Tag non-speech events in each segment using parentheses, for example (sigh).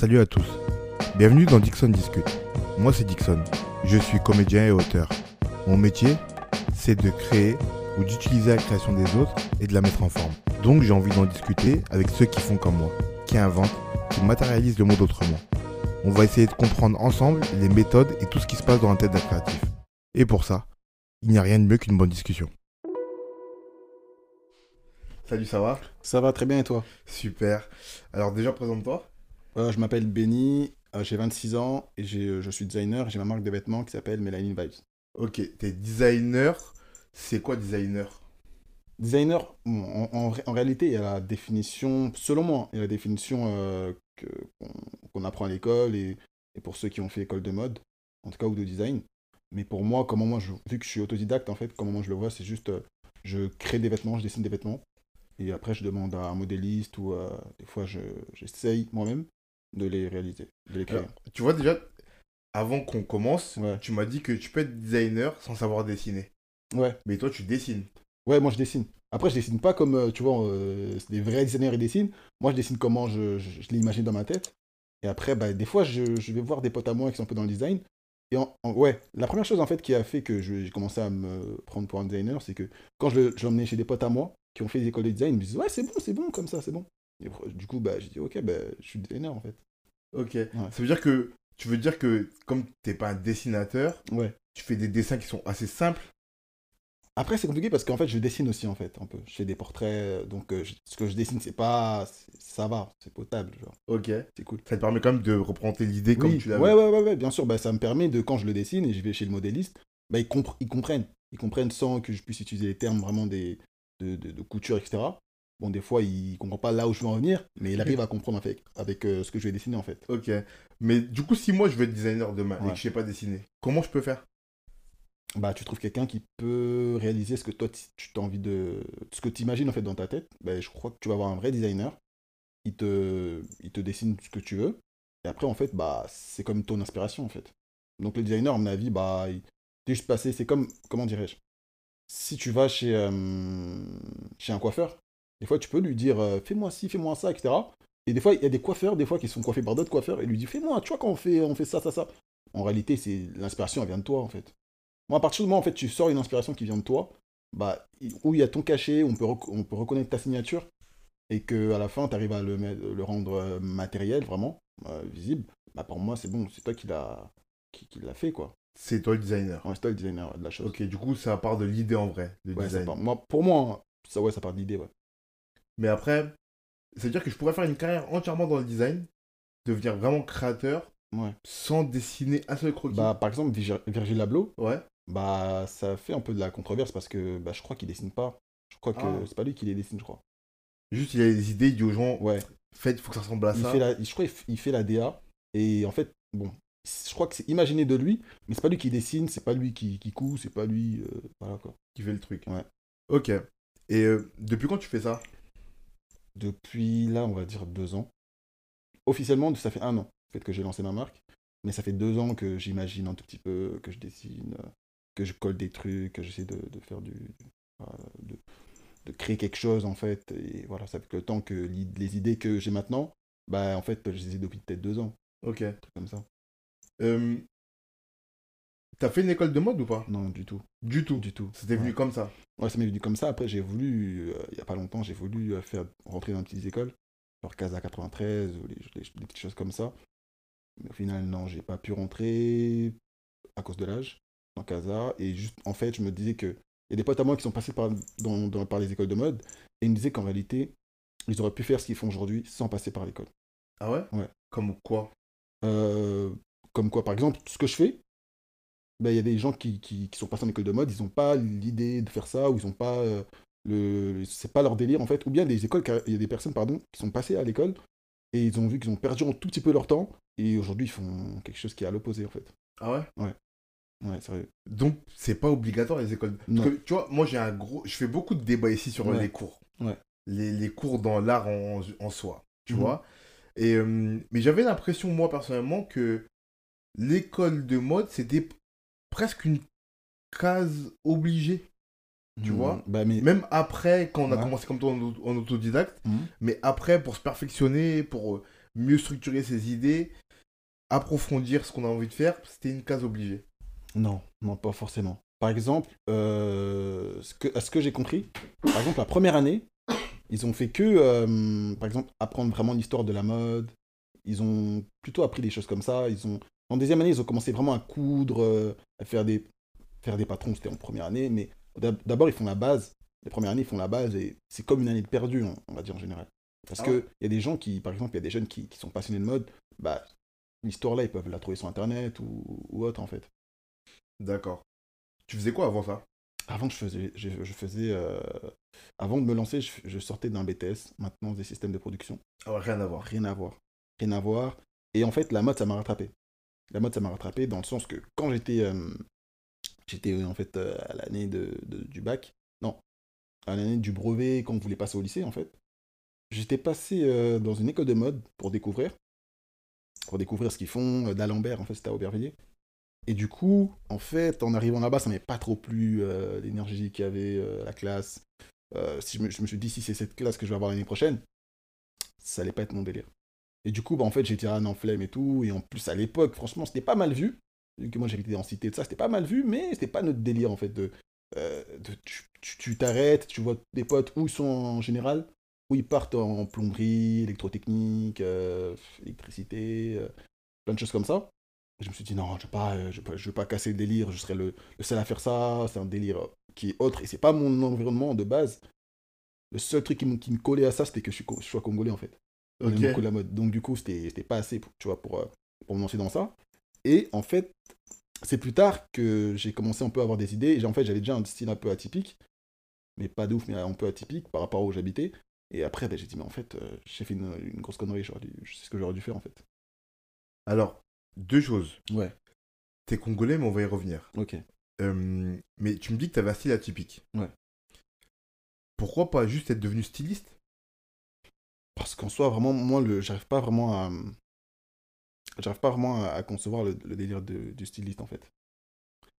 Salut à tous. Bienvenue dans Dixon Discute. Moi c'est Dixon. Je suis comédien et auteur. Mon métier, c'est de créer ou d'utiliser la création des autres et de la mettre en forme. Donc j'ai envie d'en discuter avec ceux qui font comme moi, qui inventent, qui matérialisent le monde autrement. On va essayer de comprendre ensemble les méthodes et tout ce qui se passe dans la tête d'un créatif. Et pour ça, il n'y a rien de mieux qu'une bonne discussion. Salut, ça va? Ça va très bien et toi? Super. Alors déjà, présente-toi. Euh, Je m'appelle Benny, euh, j'ai 26 ans et euh, je suis designer j'ai ma marque de vêtements qui s'appelle Melanin Vibes. Ok, t'es designer. C'est quoi designer? Designer, bon, en, en ré- en réalité, il y a la définition, selon moi, il y a la définition euh, qu'on, apprend à l'école et, et pour ceux qui ont fait école de mode, en tout cas, ou de design. Mais pour moi, comment moi, je, vu que je suis autodidacte, en fait, comment moi je le vois, c'est juste, je crée des vêtements, je dessine des vêtements et après, je demande à un modéliste ou euh, des fois, je, j'essaye moi-même de les réaliser, de les créer. Alors, Tu vois déjà, avant qu'on commence, Ouais. tu m'as dit que tu peux être designer sans savoir dessiner. Ouais. Mais toi, tu dessines. Ouais, moi je dessine. Après, je dessine pas comme, euh, tu vois, euh, des vrais designers ils dessinent. Moi, je dessine comment je, je, je l'ai imaginé dans ma tête. Et après, bah, des fois, je, je vais voir des potes à moi qui sont un peu dans le design. Et en, en- ouais, la première chose en fait qui a fait que j'ai commencé à me prendre pour un designer, c'est que quand je l'emmenais chez des potes à moi qui ont fait des écoles de design, ils me disaient Ouais, c'est bon, c'est bon, comme ça, c'est bon. Et du coup, bah, j'ai dit Ok, bah, je suis designer en fait. Ok. Ça veut dire que tu veux dire que comme t'es pas un dessinateur, Ouais. tu fais des dessins qui sont assez simples? Après, c'est compliqué parce qu'en fait, je dessine aussi, en fait, un peu. Je fais des portraits, euh, donc euh, je- ce que je dessine, c'est pas. Ça va, c'est potable, genre. Ok. C'est cool. Ça te permet quand même de représenter l'idée comme tu l'avais. ouais, ouais, ouais, ouais, bien sûr, bah, ça me permet de, quand je le dessine et je vais chez le modéliste, bah, ils, compre- ils comprennent. Ils comprennent sans que je puisse utiliser les termes vraiment des, de, de, de couture, etc. Bon, des fois, il comprend pas là où je veux en venir, mais il arrive à comprendre avec, avec euh, ce que je vais dessiner, en fait. Ok. Mais du coup, si moi je veux être designer demain et que je sais pas dessiner, comment je peux faire? Bah, tu trouves quelqu'un qui peut réaliser ce que toi, tu tu as envie de... Ce que tu imagines, en fait, dans ta tête? Bah, je crois que tu vas avoir un vrai designer. Il te, il te dessine ce que tu veux. Et après, en fait, bah, c'est comme ton inspiration, en fait. Donc, le designer, à mon avis, bah, il t'es juste passé... C'est comme... Comment dirais-je? Si tu vas chez, euh, chez un coiffeur, des fois, tu peux lui dire euh, Fais-moi ci, fais-moi ça, etc. Et des fois, il y a des coiffeurs, des fois, qui sont coiffés par d'autres coiffeurs, et lui dit Fais-moi, tu vois, quand on fait, on fait ça, ça, ça. En réalité, c'est l'inspiration, elle vient de toi, en fait. Moi, à partir du moment où en fait, tu sors une inspiration qui vient de toi, bah, où il y a ton cachet, on peut, on peut reconnaître ta signature, et que à la fin, tu arrives à le, rendre euh, matériel, vraiment, euh, visible, bah, pour moi, c'est bon, c'est toi qui l'as qui, qui l'a fait, quoi. C'est toi le designer. Ouais, c'est toi le designer de la chose. Ok, du coup, ça part de l'idée en vrai, le Ouais, design. part- moi, pour moi, ça, ouais, ça part de l'idée, ouais. Mais après, c'est-à-dire que je pourrais faire une carrière entièrement dans le design, devenir vraiment créateur, Ouais. sans dessiner un seul croquis. Bah, par exemple, Virgil Virgil Abloh, ouais. bah, ça fait un peu de la controverse parce que bah, je crois qu'il dessine pas. Je crois que Ah. c'est pas lui qui les dessine, je crois. Juste, il a des idées, il dit aux gens, Ouais. faites, faut que ça ressemble à il ça. fait la, je crois qu'il fait la DA et en fait bon je crois que c'est imaginé de lui mais c'est pas lui qui dessine c'est pas lui qui, qui coud c'est pas lui euh, voilà quoi Qui fait le truc. Ouais. Ok. Et euh, depuis quand tu fais ça? Depuis là on va dire deux ans. Officiellement ça fait un an fait que j'ai lancé ma marque mais ça fait deux ans que j'imagine un tout petit peu que je dessine euh, que je colle des trucs que j'essaie de, de faire du voilà, de, de créer quelque chose en fait et voilà ça fait que le temps que les idées que j'ai maintenant bah en fait je les ai depuis peut-être deux ans. Ok. un truc comme ça. Euh, T'as fait une école de mode ou pas? Non du tout Du tout. du tout C'était venu Ouais. comme ça. Ouais, ça m'est venu comme ça. Après, j'ai voulu, euh, il y a pas longtemps, j'ai voulu euh, faire rentrer dans une petite école, genre Casa 93 ou les, les- des petites choses comme ça. Mais au final, non, j'ai pas pu rentrer à cause de l'âge dans Casa. Et juste, en fait, je me disais que il y a des potes à moi qui sont passés par, dans, dans- par les écoles de mode et ils me disaient qu'en réalité, ils auraient pu faire ce qu'ils font aujourd'hui sans passer par l'école. Ah ouais? Ouais. Comme quoi? Euh, comme quoi, par exemple, ce que je fais, ben, il y a des gens qui, qui, qui sont passés en école de mode, ils n'ont pas l'idée de faire ça, ou ils n'ont pas euh, le. C'est pas leur délire, en fait. Ou bien des écoles, il y a des personnes, pardon, qui sont passées à l'école et ils ont vu qu'ils ont perdu un tout petit peu leur temps, et aujourd'hui, ils font quelque chose qui est à l'opposé, en fait. Ah ouais? Ouais, sérieux. Donc, c'est pas obligatoire les écoles? Parce que, tu vois, moi, j'ai un gros. Je fais beaucoup de débats ici sur Ouais. les cours. Ouais. Les, les cours dans l'art en, en soi. Tu Mhm. vois? Et, euh, Mais j'avais l'impression, moi, personnellement, que l'école de mode, c'était presque une case obligée. Tu Hmm, vois bah, mais... Même après, quand on a Ouais. commencé comme toi en, au- en autodidacte, Mhm. mais après, pour se perfectionner, pour euh, mieux structurer ses idées, approfondir ce qu'on a envie de faire, c'était une case obligée. Non, non, pas forcément. Par exemple, euh, ce que, à ce que j'ai compris, par exemple, la première année, ils ont fait que, euh, par exemple, apprendre vraiment l'histoire de la mode. Ils ont plutôt appris des choses comme ça. Ils ont, en deuxième année, ils ont commencé vraiment à coudre, euh, à faire des, faire des patrons. C'était en première année, mais d'abord, ils font la base. Les premières années, ils font la base et c'est comme une année de perdu, on va dire en général. Parce ah qu'il y a des gens qui, par exemple, il y a des jeunes qui, qui sont passionnés de mode, bah, l'histoire là, ils peuvent la trouver sur internet ou, ou autre en fait. D'accord. Tu faisais quoi avant ça? Avant, je faisais. Je, faisais euh, avant de me lancer, je, sortais d'un BTS, maintenant des systèmes de production. Ah rien à voir. Rien à voir. Rien à voir. Et en fait, la mode, ça m'a rattrapé. La mode, ça m'a rattrapé dans le sens que quand j'étais. Euh, j'étais en fait euh, à l'année de, du bac. Non. À l'année du brevet, quand on voulait passer au lycée, en fait. J'étais passé dans une école de mode pour découvrir. Pour découvrir ce qu'ils font. D'Alembert, en fait, c'était à Aubervilliers. Et du coup, en fait, en arrivant là-bas, ça m'avait pas trop plu euh, l'énergie qu'il y avait, euh, la classe. Euh, si je me, suis dit, si c'est cette classe que je vais avoir l'année prochaine, ça allait pas être mon délire. Et du coup, bah, en fait, j'étais un en et tout. Et en plus, à l'époque, franchement, c'était pas mal vu. Vu que moi, j'habitais en cité de ça, c'était pas mal vu, mais c'était pas notre délire, en fait. De, de tu t'arrêtes, tu, vois des potes où ils sont en général, où ils partent en plomberie, électrotechnique, électricité, plein de choses comme ça je me suis dit, non, je ne vais, euh, je, veux pas casser le délire, je serais le, seul à faire ça, c'est un délire qui est autre, et c'est pas mon environnement de base. Le seul truc qui me, qui me collait à ça, c'était que je, sois congolais, en fait. La mode. Donc, du coup, c'était pas assez, pour, tu vois, pour, euh, pour me lancer dans ça. Et en fait, c'est plus tard que j'ai commencé un peu à avoir des idées. Et en fait, j'avais déjà un style un peu atypique, mais pas de ouf, mais un peu atypique par rapport à où j'habitais. Et après, ben, j'ai dit, mais en fait, euh, j'ai fait une, une, grosse connerie, je sais ce que j'aurais dû faire, en fait. Alors, deux choses. Ouais. T'es congolais, mais on va y revenir. Ok. Euh, mais tu me dis que t'avais un style atypique. Ouais. Pourquoi pas juste être devenu styliste? Parce qu'en soi, vraiment, moi, j'arrive pas vraiment à. J'arrive pas vraiment à, concevoir le, délire du styliste, en fait.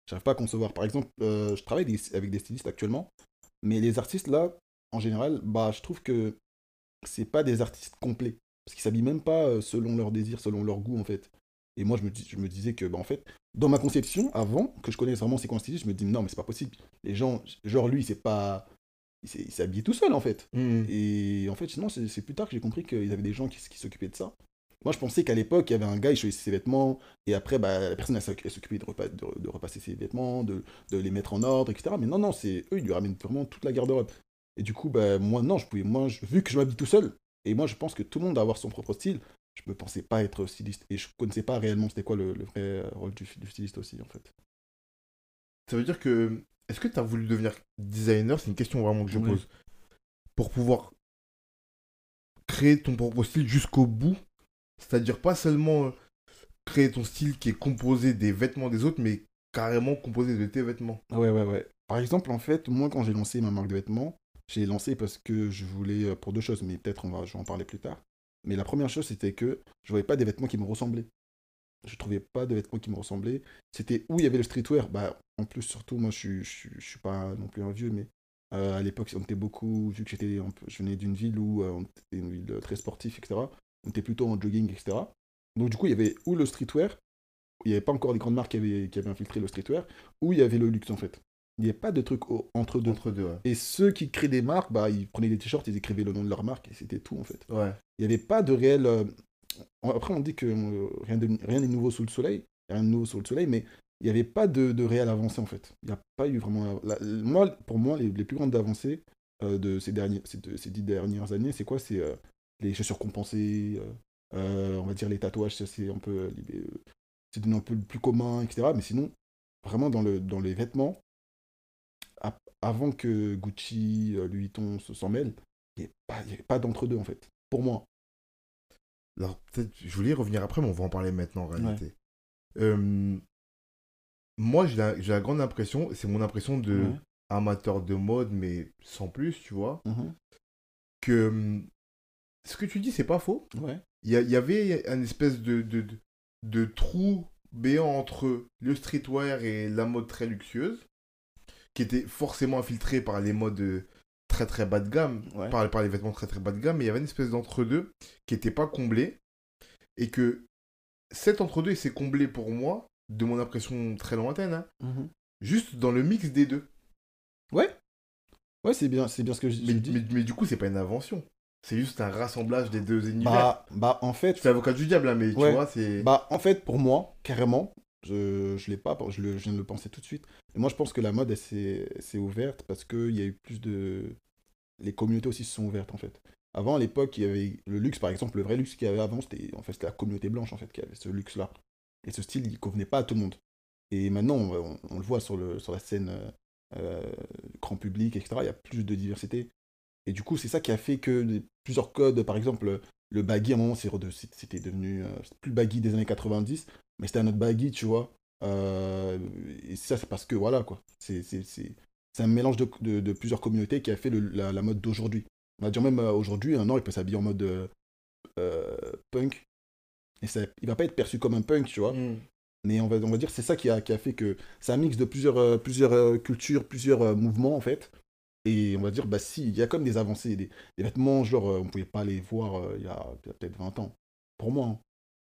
J'arrive pas à concevoir. Par exemple, euh, je travaille avec des stylistes actuellement, mais les artistes, là, en général, bah, je trouve que c'est pas des artistes complets. Parce qu'ils s'habillent même pas euh, selon leur désir, selon leur goût, en fait. Et moi, je me, je me disais que, bah, en fait, dans ma conception, avant que je connaisse vraiment ces styliste, je me dis, non, mais c'est pas possible. Les gens, genre lui, c'est pas. Il habillé tout seul, en fait. Mmh. Et en fait, sinon, c'est plus tard que j'ai compris qu'ils avaient des gens qui, qui s'occupaient de ça. Moi, je pensais qu'à l'époque, il y avait un gars, il choisissait ses vêtements, et après, bah, la personne, elle s'occupait de, de, repasser ses vêtements, de, de, les mettre en ordre, etc. Mais non, non, c'est eux, ils lui ramènent vraiment toute la garde-robe. Et du coup, bah, moi, non, je pouvais, moi, vu que je m'habille tout seul, et moi, je pense que tout le monde doit avoir son propre style, je ne pensais pas être styliste. Et je ne connaissais pas réellement c'était quoi le, vrai rôle du, styliste aussi, en fait. Ça veut dire que. Est-ce que tu as voulu devenir designer? C'est une question vraiment que je pose. Pour pouvoir créer ton propre style jusqu'au bout. C'est-à-dire pas seulement euh, créer ton style qui est composé des vêtements des autres, mais carrément composé de tes vêtements. Ouais, ouais, ouais. Par exemple, en fait, moi, quand j'ai lancé ma marque de vêtements, j'ai lancé parce que je voulais, euh, pour deux choses, mais peut-être on va, je vais en parler plus tard. Mais la première chose, c'était que je voyais pas des vêtements qui me ressemblaient. Je trouvais pas de vêtements qui me ressemblaient. C'était où il y avait le streetwear? Bah, en plus, surtout, moi, je, je, je, suis pas non plus un vieux, mais euh, à l'époque, on était beaucoup, vu que j'étais, je venais d'une ville où euh, on était une ville très sportive, etc. On était plutôt en jogging, etc. Donc, du coup, il y avait où le streetwear, il n'y avait pas encore des grandes marques qui avaient, qui avaient infiltré le streetwear, ou il y avait le luxe, en fait. Il n'y avait pas de truc entre deux. Entre deux Et ceux qui créent des marques, bah, ils prenaient des t-shirts, ils écrivaient le nom de leur marque, et c'était tout, en fait. Ouais. Il n'y avait pas de réel. Euh, après, on dit que rien, rien n'est nouveau sous le soleil, rien de nouveau sous le soleil, mais il n'y avait pas de, de réelle avancée en fait. Il n'y a pas eu vraiment. moi, pour moi, les, plus grandes avancées euh, de, ces derniers, ces, ces, dix dernières années, c'est quoi? C'est les chaussures compensées, on va dire les tatouages, c'est un peu. c'est un peu plus commun, etc. Mais sinon, vraiment dans, le, dans les vêtements, avant que Gucci, Louis Vuitton s'en mêlent, il n'y avait pas d'entre-deux en fait, pour moi. Alors, peut-être, je voulais y revenir après, mais on va en parler maintenant en réalité. Moi, j'ai la, grande impression, c'est mon impression de amateur de mode, mais sans plus, tu vois, mmh que ce que tu dis, c'est pas faux. Il y, avait un espèce de, de, de, trou béant entre le streetwear et la mode très luxueuse, qui était forcément infiltré par les modes très très bas de gamme, par, par les vêtements très très bas de gamme, mais il y avait une espèce d'entre-deux qui n'était pas comblé. Et que cet entre-deux, il s'est comblé pour moi, de mon impression très lointaine, hein, Mhm. juste dans le mix des deux. Ouais. Ouais, c'est bien, c'est bien ce que je, Mais, je dis. mais, mais du coup, c'est pas une invention. C'est juste un rassemblage des deux univers. Bah, bah, en fait, fais avocat du diable, hein, mais Ouais. tu vois, c'est. Bah, en fait, pour moi, carrément, je, je l'ai pas, je, le, je viens de le penser tout de suite. Et moi, je pense que la mode, elle s'est s'est ouverte parce qu'il y a eu plus de. Les communautés aussi se sont ouvertes, en fait. Avant, à l'époque, il y avait le luxe, par exemple, le vrai luxe qu'il y avait avant, c'était en fait, c'était la communauté blanche, en fait, qui avait ce luxe-là. Et ce style, il convenait pas à tout le monde. Et maintenant, on, le voit sur, la scène euh, euh, grand public, etc. Il y a plus de diversité. Et du coup, c'est ça qui a fait que plusieurs codes, par exemple, le baggy, à un moment, c'était devenu. euh, plus baggy des années 90, mais c'était un autre baggy, tu vois. Euh, et ça, c'est parce que, voilà, quoi. C'est un mélange de, plusieurs communautés qui a fait la, mode d'aujourd'hui. On va dire même euh, aujourd'hui, un an, il peut s'habiller en mode punk. Et ça, il va pas être perçu comme un punk, tu vois. Mm. Mais on va, on va dire c'est ça qui a, qui a fait que c'est un mix de plusieurs, euh, plusieurs euh, cultures, plusieurs euh, mouvements en fait. Et on va dire, bah si, il y a comme des avancées, des, des vêtements, genre, euh, on pouvait pas les voir euh, il y a, il y a peut-être 20 ans. Pour moi, hein.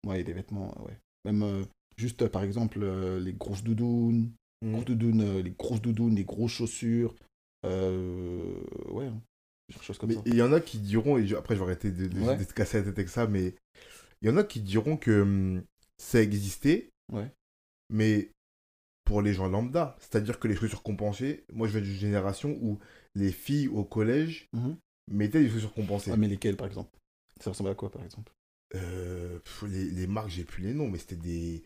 ouais, des vêtements, ouais. Même euh, juste, par exemple, euh, les grosses doudounes, Mm. grosses doudounes, euh, les grosses doudounes, les grosses chaussures, euh, ouais, hein. plusieurs choses comme Mais ça. il y en a qui diront, et je- après je vais arrêter de, de, Ouais. de te casser la tête avec ça, mais il y en a qui diront que hum, ça existait, Ouais. mais pour les gens lambda, c'est-à-dire que les chaussures compensées, moi je viens d'une génération où les filles au collège Mhm. mettaient des chaussures compensées. Ah, mais lesquelles, par exemple? Ça ressemble à quoi, par exemple? Euh, pff, les, les marques, j'ai plus les noms, mais c'était des,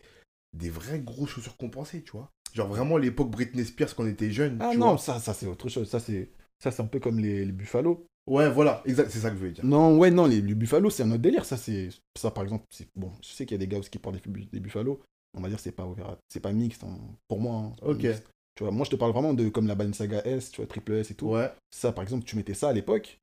des vraies grosses chaussures compensées, tu vois. Genre vraiment l'époque Britney Spears quand on était jeune. Ah tu non, vois. ça, ça c'est autre chose. Ça, c'est ça, c'est un peu comme les, les Buffalo. Ouais, voilà, exact, c'est ça que je voulais dire. Non, ouais, non, les, les Buffalo, c'est un autre délire. Ça, c'est ça, par exemple. c'est- Bon, je sais qu'il y a des gars aussi qui portent des, des Buffalo. On va dire c'est pas ouvert, c'est pas mixte hein, pour moi. hein, Ok. mixte. Tu vois, moi, je te parle vraiment de comme la Balenciaga S, tu vois, triple S et tout. Ouais, Ça, par exemple, tu mettais ça à l'époque,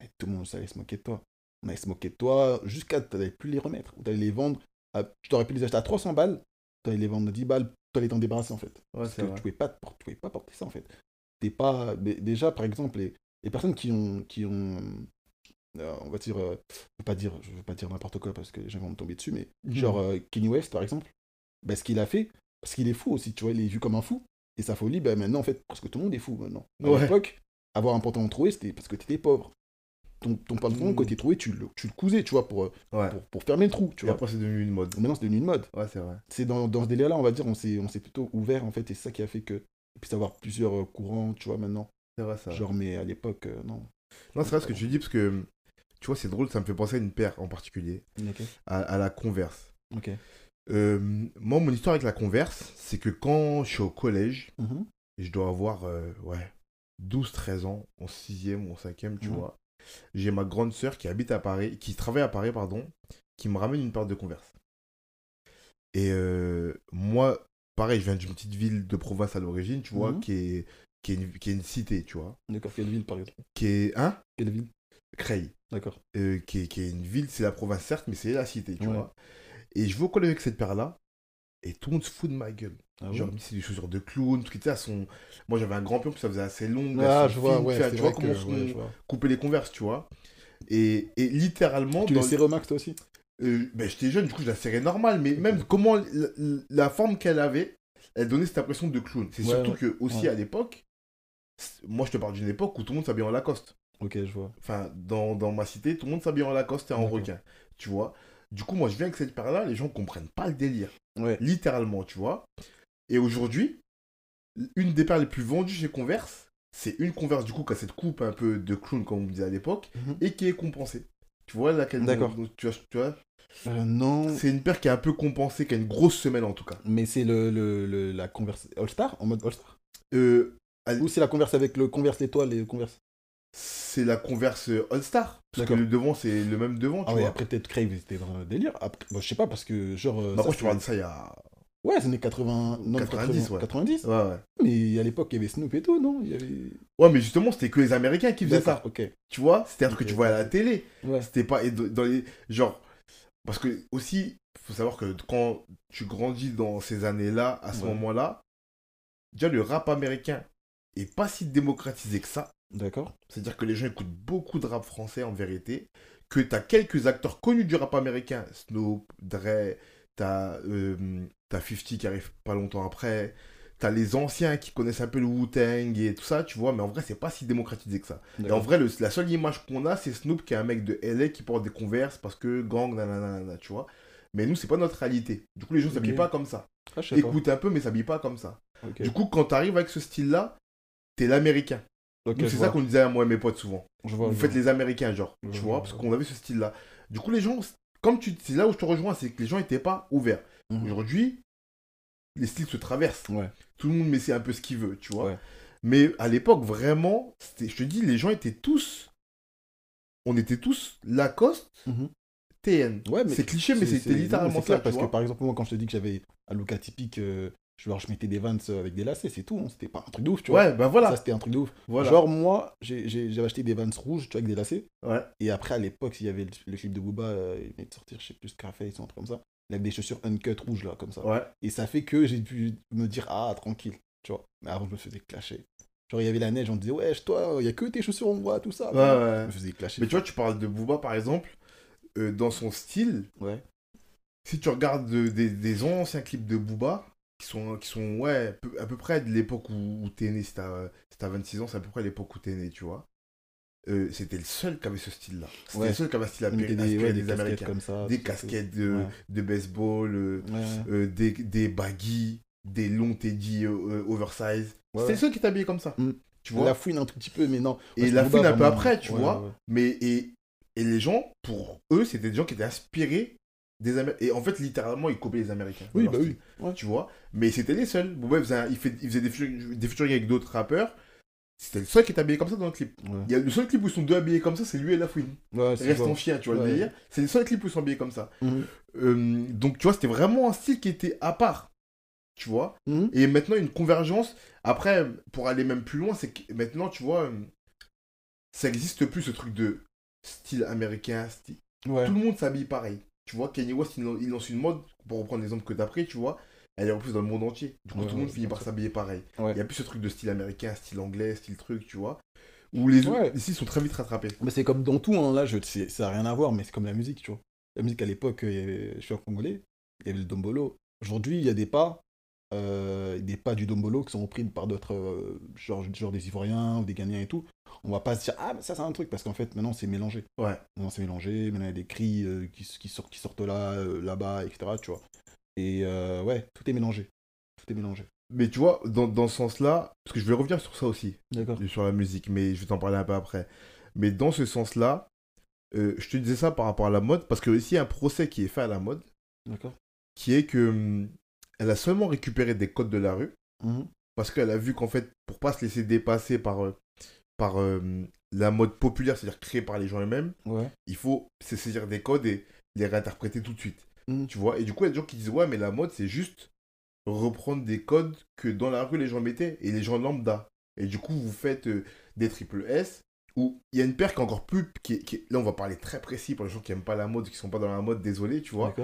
et tout le monde allait se moquer de toi. On allait se moquer de toi jusqu'à tu n'allais plus les remettre. Tu allais les vendre. À, tu t'aurais pu les acheter à 300 balles, tu allais les vendre à 10 balles, tu allais t'en débarrasser en fait. ouais, Parce c'est que vrai. tu pouvais pas, tu pouvais pas porter ça en fait. T'es pas. Déjà, par exemple, les, les personnes qui ont. Qui ont euh, on va dire. euh, je veux pas dire, je veux pas dire n'importe quoi parce que les gens vont me tomber dessus, mais Mhm. genre euh, Kanye West par exemple, ben, ce qu'il a fait, parce qu'il est fou aussi, tu vois, il est vu comme un fou. Et sa folie, ben, maintenant en fait, presque tout le monde est fou maintenant. À Ouais. l'époque, avoir un pantalon troué, c'était parce que t'étais pauvre. Ton, ton pantalon, Mhm. quand t'es troué, tu le, tu le cousais, tu vois, pour, Ouais. pour, pour fermer le trou, tu Et vois. après, c'est devenu une mode. Maintenant, c'est devenu une mode Ouais, c'est vrai. c'est dans, dans ce délire-là, on va dire, on s'est, on s'est plutôt ouvert, en fait, et c'est ça qui a fait que. Et puis avoir plusieurs courants, tu vois, maintenant. C'est vrai, ça. Genre, mais à l'époque, euh, non. Non, c'est vrai ce que tu dis, parce que, tu vois, c'est drôle, ça me fait penser à une paire en particulier, à, à la Converse. Ok. Euh, moi, mon histoire avec la Converse, c'est que quand je suis au collège, Mhm. et je dois avoir, euh, ouais, 12-13 ans, en 6e ou en 5e, tu Mhm. vois, j'ai ma grande sœur qui habite à Paris, qui travaille à Paris, pardon, qui me ramène une paire de Converse. Et euh, moi, pareil, je viens d'une petite ville de province à l'origine, tu vois, Mhm. qui, est, qui, est une, qui est une cité, tu vois, D'accord, quelle ville, par exemple? Qui est, hein? Quelle ville? Creil. D'accord. euh, qui, est, qui est une ville, c'est la province certes, mais c'est la cité, tu Ouais. vois. Et je vais au collège avec cette paire-là, et tout le monde se fout de ma gueule. Ah Genre, c'est des chaussures de clown, tu sais, elles sont... Moi, j'avais un grand pion, puis ça faisait assez long. Ah, je vois, fines, ouais. tu vois, comment sont ouais, couper les converses, tu vois. Et, et littéralement, Tu dans les serrais au max, toi aussi? Euh, ben, j'étais jeune, du coup, je la serrais normal, mais même comment la, la forme qu'elle avait, elle donnait cette impression de clown. C'est Ouais, surtout que, aussi à l'époque, moi, je te parle d'une époque où tout le monde s'habillait en Lacoste. Ok, je vois. Enfin, dans, dans ma cité, tout le monde s'habille en Lacoste et en requin, tu vois. Du coup, moi, je viens avec cette paire-là, les gens comprennent pas le délire, Ouais. littéralement, tu vois. Et aujourd'hui, une des paires les plus vendues chez Converse, c'est une Converse, du coup, qui a cette coupe un peu de clown, comme on disait à l'époque, Mhm. et qui est compensée. Tu vois laquelle D'accord. Tu vois, tu vois Euh, non. c'est une paire qui est un peu compensée, qui a une grosse semelle en tout cas. Mais c'est le, le, le- la Converse All-Star En mode All-Star Euh, Ou c'est la Converse avec le Converse étoile et le Converse c'est la Converse All-Star. Parce que le devant, c'est le même devant, tu Ah ouais, vois. après, peut-être Crave, c'était dans le délire. Après, bon, je sais pas, parce que genre. euh, Bah, ça, c'est- parle de ça il y a. Ouais, c'est années 80. non, 90, 80, ouais. 90 Ouais, ouais. Mais à l'époque, il y avait Snoop et tout, non? Il y avait. Ouais, mais justement, c'était que les Américains qui faisaient ça. Ok. Tu vois? C'était un truc que tu voyais à la télé. Ouais. C'était pas. et dans les. Genre. Parce que, aussi, faut savoir que quand tu grandis dans ces années-là, à ce Ouais. moment-là, déjà, le rap américain est pas si démocratisé que ça. D'accord. C'est-à-dire que les gens écoutent beaucoup de rap français en vérité, que tu as quelques acteurs connus du rap américain, Snoop, Dre, t'as euh, t'as 50 qui arrive pas longtemps après, t'as les anciens qui connaissent un peu le Wu-Tang et tout ça, tu vois, mais en vrai, c'est pas si démocratisé que ça. Et en vrai, le- la seule image qu'on a, c'est Snoop qui est un mec de LA qui porte des converses parce que gang, nanana, tu vois. Mais nous, c'est pas notre réalité. Du coup, les gens s'habillent pas comme ça. Ah, pas. Écoute un peu, mais s'habillent pas comme ça. Du coup, quand t'arrives avec ce style-là, t'es l'américain. C'est ça qu'on disait à moi et mes potes souvent. Je vois, Vous je faites vois. les américains, genre. Je Tu vois, parce qu'on avait ce style-là. Du coup, les gens, comme tu. C'est là où je te rejoins, c'est que les gens étaient pas ouverts. Mhm. Aujourd'hui, les styles se traversent. Ouais. Tout le monde met c'est un peu ce qu'il veut, tu vois. Ouais. Mais à l'époque, vraiment, je te dis, les gens étaient tous. On était tous Lacoste, Mhm. TN. Ouais, c'est cliché, mais c'est- c'était littéralement ça. clair, parce vois. que par exemple, moi, quand je te dis que j'avais un look atypique, euh, genre, je mettais des vans avec des lacets, c'est tout. hein. C'était pas un truc de ouf, tu vois. Ouais, bah voilà. Ça, c'était un truc de ouf. voilà. Genre, moi, j'avais acheté des vans rouges, tu vois, avec des lacets. Ouais. Et après, à l'époque, s'il y avait le, le clip de Booba, euh, il venait de sortir, je sais plus, Scarface ou un truc comme ça. Il avait des chaussures uncut rouges, là, comme ça. Ouais. Et ça fait que j'ai pu me dire, ah, tranquille, tu vois. Mais avant, je me faisais clasher. Genre, il y avait la neige, on disait, ouais, toi, il y a que tes chaussures en bois, tout ça. Ouais, ouais. Je me faisais clasher. Mais tu vois, tu parles de Booba, par exemple. euh, dans son style, Ouais. si tu regardes de- des, des anciens clips de Booba, qui sont, qui sont ouais, à peu près de l'époque où, où t'es né, si t'as si t'as 26 ans, c'est à peu près l'époque où t'es né, tu vois. Euh, c'était le seul qui avait ce style-là. C'était Ouais. le seul qui avait un style américain, des, ouais, des, Américains. comme ça. Des casquettes de, Ouais. de baseball, euh, euh, des, des baggy, des longs teddy oversize. C'était le seul qui habillé comme ça. Mm. Tu vois La fouine un tout petit peu, mais non. Et la fouine un peu après, tu vois. Mais et, et les gens, pour eux, c'était des gens qui étaient inspirés des. Et en fait, littéralement, ils copiaient les Américains. Oui, bah style, oui. Ouais. Tu vois Mais c'était les seuls. Il faisait, un- il fait- il faisait des, featuring- des featuring avec d'autres rappeurs. C'était le seul qui était habillé comme ça dans le clip. Ouais. Il y a le seul clip où ils sont deux habillés comme ça, c'est lui et la fouine. Ouais, Reste bon. en chien, tu vois Ouais. le délire. C'est le seul clip où ils sont habillés comme ça. Mhm. Euh, donc, tu vois, c'était vraiment un style qui était à part. Tu vois Mhm. Et maintenant, une convergence. Après, pour aller même plus loin, c'est que maintenant, tu vois, euh, ça existe plus ce truc de style américain. style- Ouais. Tout le monde s'habille pareil. Tu vois, Kanye West, il lan- il lance une mode, pour reprendre l'exemple que t'as pris, tu vois, elle est reprise dans le monde entier. Du coup, Ouais, tout le monde finit par s'habiller pareil. Il Ouais. n'y a plus ce truc de style américain, style anglais, style truc, tu vois. Où les ici, sont très vite rattrapés. Mais c'est comme dans tout, hein, là, je, ça n'a rien à voir, mais c'est comme la musique, tu vois. La musique à l'époque, avait- je suis un congolais, il y avait le dombolo. Aujourd'hui, il y a des pas, euh, des pas du dombolo qui sont repris par d'autres, euh, genre, genre des Ivoiriens ou des Ghanéens et tout. On va pas se dire, ah, mais ça, c'est un truc, parce qu'en fait, maintenant, c'est mélangé. Ouais. Maintenant, c'est mélangé, maintenant, il y a des cris euh, qui, qui, sortent, qui sortent là, euh, là-bas, etc., tu vois. Et euh, ouais, tout est mélangé. Tout est mélangé. Mais tu vois, dans, dans ce sens-là, parce que je vais revenir sur ça aussi, D'accord. sur la musique, mais je vais t'en parler un peu après. Mais dans ce sens-là, je te disais ça par rapport à la mode, parce que ici, il y a un procès qui est fait à la mode, D'accord. qui est que hum, elle a seulement récupéré des codes de la rue, Mhm. parce qu'elle a vu qu'en fait, pour pas se laisser dépasser par, euh, par euh, la mode populaire, c'est-à-dire créée par les gens eux-mêmes, Ouais. il faut se saisir des codes et les réinterpréter tout de suite. Mhm. Tu vois Et du coup, il y a des gens qui disent Ouais, mais la mode, c'est juste reprendre des codes que dans la rue les gens mettaient et les gens lambda. Et du coup, vous faites euh, des triple S où il y a une paire qui est encore plus. Qui, est- qui est- là, on va parler très précis pour les gens qui aiment pas la mode, qui sont pas dans la mode, désolé, tu vois.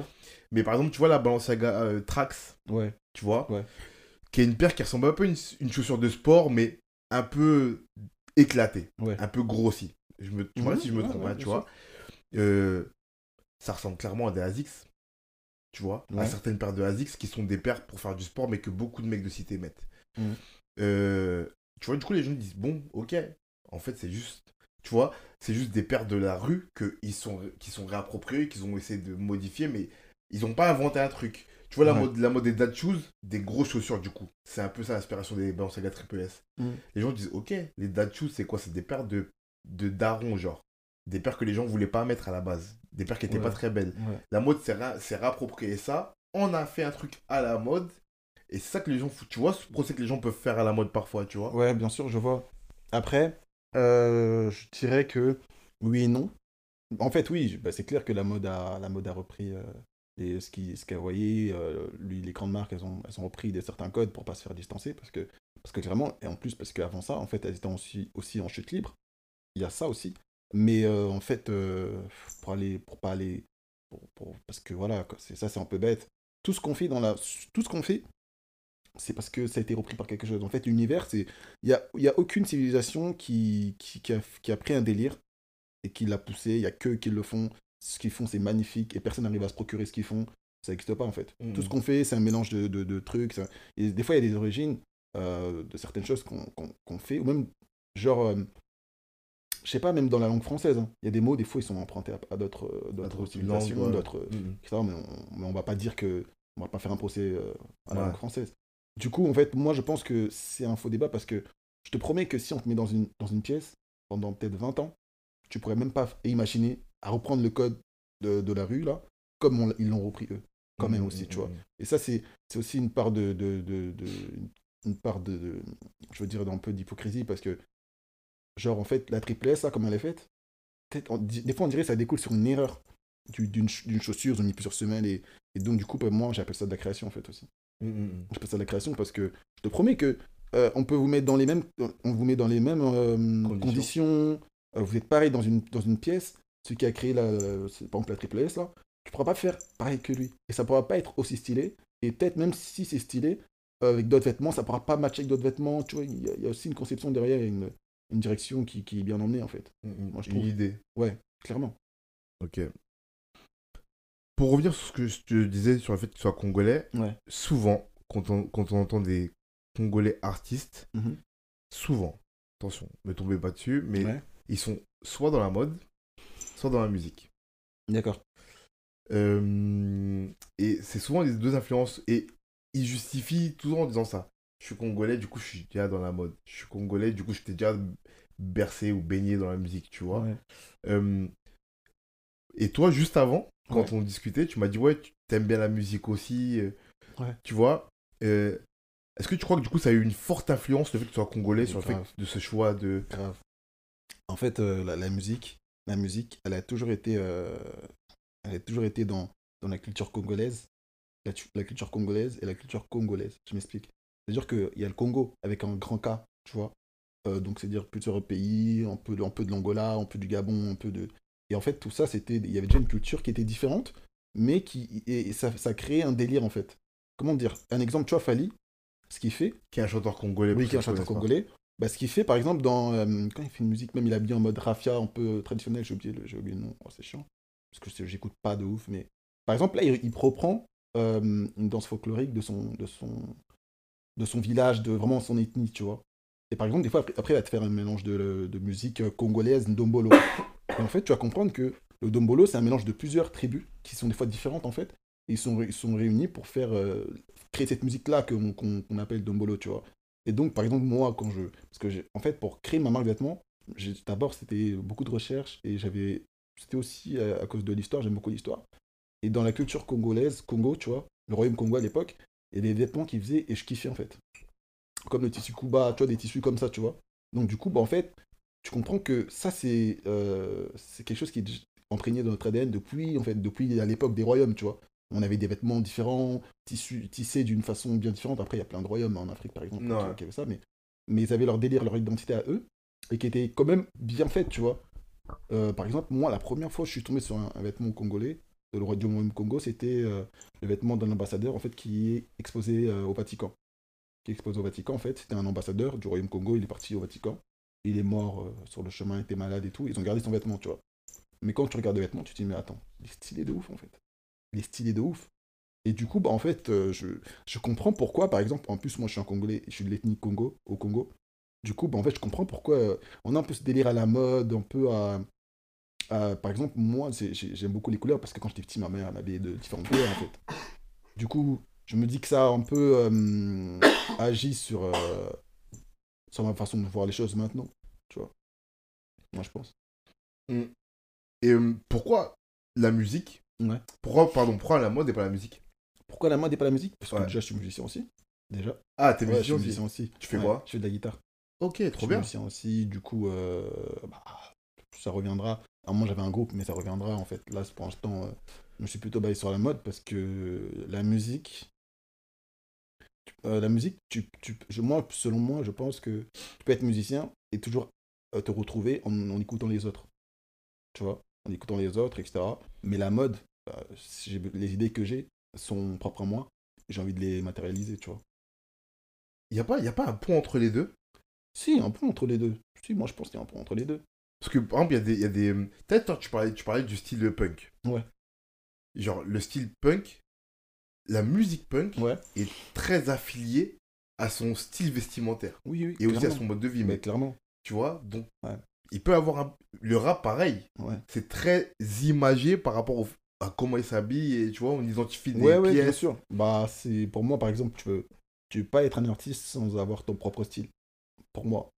Mais par exemple, tu vois la Balenciaga euh, Trax, Ouais. tu vois Ouais. Qui est une paire qui ressemble un peu à une, une chaussure de sport, mais un peu éclatée, Ouais. un peu grossie. Je me, tu vois Mhm, si je me trompe, ouais, hein, tu vois. Euh, ça ressemble clairement à des ASICS, tu vois, à certaines paires de ASICS qui sont des paires pour faire du sport, mais que beaucoup de mecs de cité mettent. Mhm. Euh, tu vois, du coup, les gens disent bon, ok, en fait, c'est juste, tu vois, c'est juste des paires de la rue que ils sont, qui sont réappropriées, qu'ils ont essayé de modifier, mais ils n'ont pas inventé un truc. Tu vois, la, Ouais. mode, la mode des dad shoes, des grosses chaussures, du coup. C'est un peu ça l'inspiration des Balenciaga Triple S. Mhm. Les gens disent ok, les dad shoes, c'est quoi? C'est des paires de, de darons, genre. Des paires que les gens voulaient pas mettre à la base. Des paires qui étaient Ouais. pas très belles. Ouais. La mode s'est ra- ça. On a fait un truc à la mode. Et c'est ça que les gens. Tu vois ce procès que les gens peuvent faire à la mode parfois, tu vois? Ouais, bien sûr, je vois. Après, euh, je dirais que oui et non. En fait, oui, bah, c'est clair que la mode a, la mode a repris euh, les- ce qui- ce qu'elle voyait. euh, lui, les grandes marques, elles ont, elles ont repris des certains codes pour pas se faire distancer. Parce que, parce que clairement, et en plus, parce qu'avant ça, en fait, elles étaient aussi, aussi en chute libre. Il y a ça aussi. Mais euh, en fait, euh, pour aller, pour pas aller. pour- parce que voilà, c'est ça, c'est un peu bête. Tout ce qu'on fait dans la. Tout ce qu'on fait, c'est parce que ça a été repris par quelque chose. En fait, l'univers, il n'y a, y a aucune civilisation qui, qui, qui a, qui a pris un délire et qui l'a poussé. Il y a que qui le font. Ce qu'ils font, c'est magnifique et personne n'arrive à se procurer ce qu'ils font. Ça n'existe pas en fait. Mhm. Tout ce qu'on fait, c'est un mélange de, de- de trucs. ça- Et des fois, il y a des origines euh, de certaines choses qu'on qu'on fait, ou même genre, euh, je sais pas, même dans la langue française. hein. Il y a des mots, des fois, ils sont empruntés à, à d'autres euh, civilisations, ouais. d'autres Mhm. etc. Mais on, mais on va pas dire que. On va pas faire un procès euh, à la langue française. Du coup, en fait, moi, je pense que c'est un faux débat parce que je te promets que si on te met dans une, dans une pièce pendant peut-être 20 ans, tu pourrais même pas imaginer à reprendre le code de, de la rue, là, comme on- ils l'ont repris eux. Quand même Mhm, aussi, tu mhm, vois. mhm. Et ça, c'est c'est aussi une part de. de, de, de- une part de, Je veux dire, d'un peu d'hypocrisie parce que, genre, en fait, la triple S, là, comme elle est faite, on des fois, on dirait que ça découle sur une erreur du- d'une ch- d'une chaussure, ils ont mis plusieurs semaines. Et, et donc, du coup, bah, moi, j'appelle ça de la création, en fait, aussi. J'appelle ça de la création parce que je te promets que euh, on peut vous mettre dans les mêmes, on vous met dans les mêmes euh, Conditions. conditions. Euh, vous êtes pareil dans une, dans une pièce. Celui qui a créé la, par exemple la triple S là, tu pourras pas faire pareil que lui. Et ça pourra pas être aussi stylé. Et peut-être même si c'est stylé euh, avec d'autres vêtements, ça pourra pas matcher avec d'autres vêtements. Tu vois, il y, a- il y a aussi une conception derrière, a une, une direction qui, qui est bien emmenée en fait. Mhm. Moi, je Une idée. Ouais, clairement. Ok. Pour revenir sur ce que je te disais sur le fait que tu sois congolais, Ouais. souvent, quand on, quand on entend des congolais artistes, Mhm. souvent, attention, ne tombez pas dessus, mais Ouais. ils sont soit dans la mode, soit dans la musique. D'accord. Euh, et c'est souvent les deux influences. Et ils justifient toujours en disant ça. Je suis congolais, du coup, je suis déjà dans la mode. Je suis congolais, du coup, j'étais déjà bercé ou baigné dans la musique, tu vois. Ouais. Euh, et toi, juste avant, quand Ouais. on discutait, tu m'as dit, ouais, tu aimes bien la musique aussi. euh, Ouais. Tu vois. Est-ce que tu crois que du coup, ça a eu une forte influence, le fait que tu sois congolais, sur le fait de ce choix de. Grave. En fait, la, la musique, la musique, elle a toujours été, euh, elle a toujours été dans, dans la culture congolaise, la, tu- la culture congolaise et la culture congolaise. Je m'explique. C'est-à-dire qu'il y a le Congo avec un grand K, tu vois. Euh, donc, c'est-à-dire plusieurs pays, un peu, de- un peu de l'Angola, un peu du Gabon, un peu de. Et en fait, tout ça, c'était, il y avait déjà une culture qui était différente, mais qui, et, ça, ça créait un délire en fait. Comment dire? Un exemple, tu vois, Fali, ce qu'il fait, Qui est un chanteur congolais oui, qui est un chanteur congolais. Bah, ce qu'il fait, par exemple, dans, euh, quand il fait une musique, même il bien en mode raffia, un peu traditionnel, j'ai oublié, le- j'ai oublié le nom, Oh, c'est chiant, parce que j'écoute pas de ouf, mais par exemple, là, il, reprend euh, une danse folklorique de son, de, son, de son village, de vraiment son ethnie, tu vois. Et par exemple, des fois, après, après, il va te faire un mélange de, de musique euh, congolaise, ndombolo. Et en fait, tu vas comprendre que le dombolo, c'est un mélange de plusieurs tribus qui sont des fois différentes, en fait. Et ils sont, ils sont réunis pour faire créer cette musique-là que- qu'on qu'on appelle dombolo, tu vois. Et donc, par exemple, moi, quand je. Parce que, en fait, pour créer ma marque de vêtements, d'abord, c'était beaucoup de recherches et j'avais. C'était aussi à, à cause de l'histoire, j'aime beaucoup l'histoire. Et dans la culture congolaise, Congo, tu vois, le royaume Congo à l'époque, il y a des vêtements qu'ils faisaient et je kiffais, en fait. Comme le tissu Kuba, tu vois, des tissus comme ça, tu vois. Donc, du coup, bah, en fait, tu comprends que ça, c'est euh, quelque chose qui est imprégné dans notre ADN depuis, en fait, depuis à l'époque des royaumes, tu vois. On avait des vêtements différents, tissus, tissés d'une façon bien différente. Après, il y a plein de royaumes en Afrique, par exemple, Ouais. qui, avaient ça, mais, mais ils avaient leur délire, leur identité à eux, et qui était quand même bien faite, tu vois. Euh, par exemple, moi, la première fois que je suis tombé sur un, un vêtement congolais, de le royaume Congo, c'était euh, le vêtement d'un ambassadeur, en fait, qui est exposé euh, au Vatican. Qui est exposé au Vatican, en fait. C'était un ambassadeur du royaume Congo, il est parti au Vatican. Il est mort sur le chemin, il était malade et tout. Ils ont gardé son vêtement, tu vois. Mais quand tu regardes le vêtement, tu te dis, mais attends, il est stylé de ouf, en fait. Il est stylé de ouf. Et du coup, bah, en fait, euh, je, je comprends pourquoi, par exemple, en plus, moi, je suis un Congolais, je suis de l'ethnie Congo, au Congo. Du coup, bah, en fait, je comprends pourquoi euh, on a un peu ce délire à la mode, un peu à... par exemple, moi, j'aime beaucoup les couleurs parce que quand j'étais petit, ma mère m'habillait de différentes couleurs, en fait. Du coup, je me dis que ça a un peu euh, agi sur, euh, sur ma façon de voir les choses maintenant, tu vois. Moi, je pense. Et euh, pourquoi la musique Ouais. Pourquoi, pardon, pourquoi la mode et pas la musique? Pourquoi la mode et pas la musique? Parce que Ouais. déjà, je suis musicien aussi. Déjà? Ah, t'es Ouais, je musicien suis aussi. musicien aussi. Tu fais quoi? Je fais de la guitare. Ok, Je trop suis bien. musicien aussi, du coup, euh, bah, ça reviendra. À un moment, j'avais un groupe, mais ça reviendra en fait. Là, pour l'instant, euh, je me suis plutôt basé sur la mode parce que la musique. euh, la musique, tu, tu, je, moi, selon moi, je pense que tu peux être musicien et toujours te retrouver en, en écoutant les autres. Tu vois? En écoutant les autres, etc. Mais la mode, bah, si j'ai- les idées que j'ai sont propres à moi. J'ai envie de les matérialiser, tu vois. Il n'y a, pas- y a pas un pont entre les deux? Si, un pont entre les deux. Si, moi je pense qu'il y a un pont entre les deux. Parce que, par exemple, il y a des. des... Peut-être, toi, tu parlais, tu parlais du style punk. Ouais. Genre, le style punk, la musique punk Ouais. est très affiliée à son style vestimentaire. Oui, oui. Et aussi à son mode de vie. Mais Mais, clairement. tu vois, donc, Ouais. Il peut avoir un... Le rap, pareil. Ouais. C'est très imagé par rapport au- à comment il s'habille. Et tu vois, on identifie des Ouais, ouais, bien sûr. Bah, c'est pour moi, par exemple, tu peux, tu peux pas être un artiste sans avoir ton propre style. Pour moi,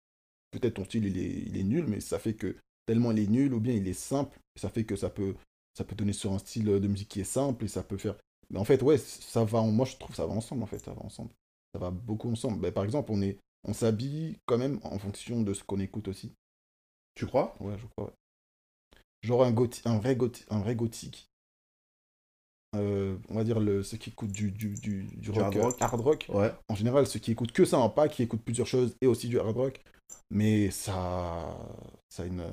peut-être ton style il est, il est nul, mais ça fait que tellement il est nul ou bien il est simple, ça fait que ça peut, ça peut donner sur un style de musique qui est simple et ça peut faire. Mais en fait, ouais, ça va. Moi, je trouve ça va ensemble. En fait, ça va ensemble. Ça va beaucoup ensemble. Bah, par exemple, on est, on s'habille quand même en fonction de ce qu'on écoute aussi. Tu crois? Ouais, je crois. ouais. Genre un, gothi- un, vrai gothi- un vrai gothique. Euh, on va dire le, ceux qui écoutent du, du, du, du Du rock, hard rock. hard rock. Ouais. En général, ceux qui écoutent que ça, hein, pas qui écoutent plusieurs choses et aussi du hard rock. Mais ça, ça a une,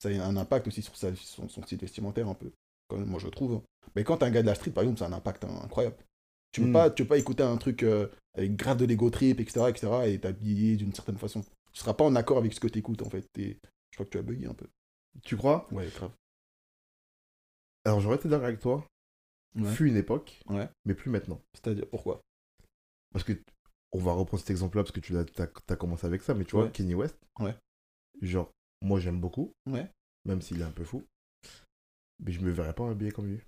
ça a un impact aussi sur sa- son, son style vestimentaire un peu. Quand même, moi je trouve. hein. Mais quand t'es un gars de la street, par exemple, ça a un impact hein, incroyable. Tu peux, Mm. pas, tu peux pas écouter un truc euh, avec grave de l'ego trip, etc., etc., et t'habiller d'une certaine façon. Tu seras pas en accord avec ce que t'écoutes, en fait. Et je crois que tu as bugué un peu. Tu crois? Ouais, grave. Alors, j'aurais été d'accord avec toi. Ouais. Fut une époque, Ouais. mais plus maintenant. C'est-à-dire, pourquoi? Parce que, on va reprendre cet exemple-là parce que tu as, commencé avec ça, mais tu vois, Ouais. Kenny West. Ouais. Genre, moi j'aime beaucoup, Ouais. même s'il est un peu fou. Mais je me verrais pas habillé comme lui.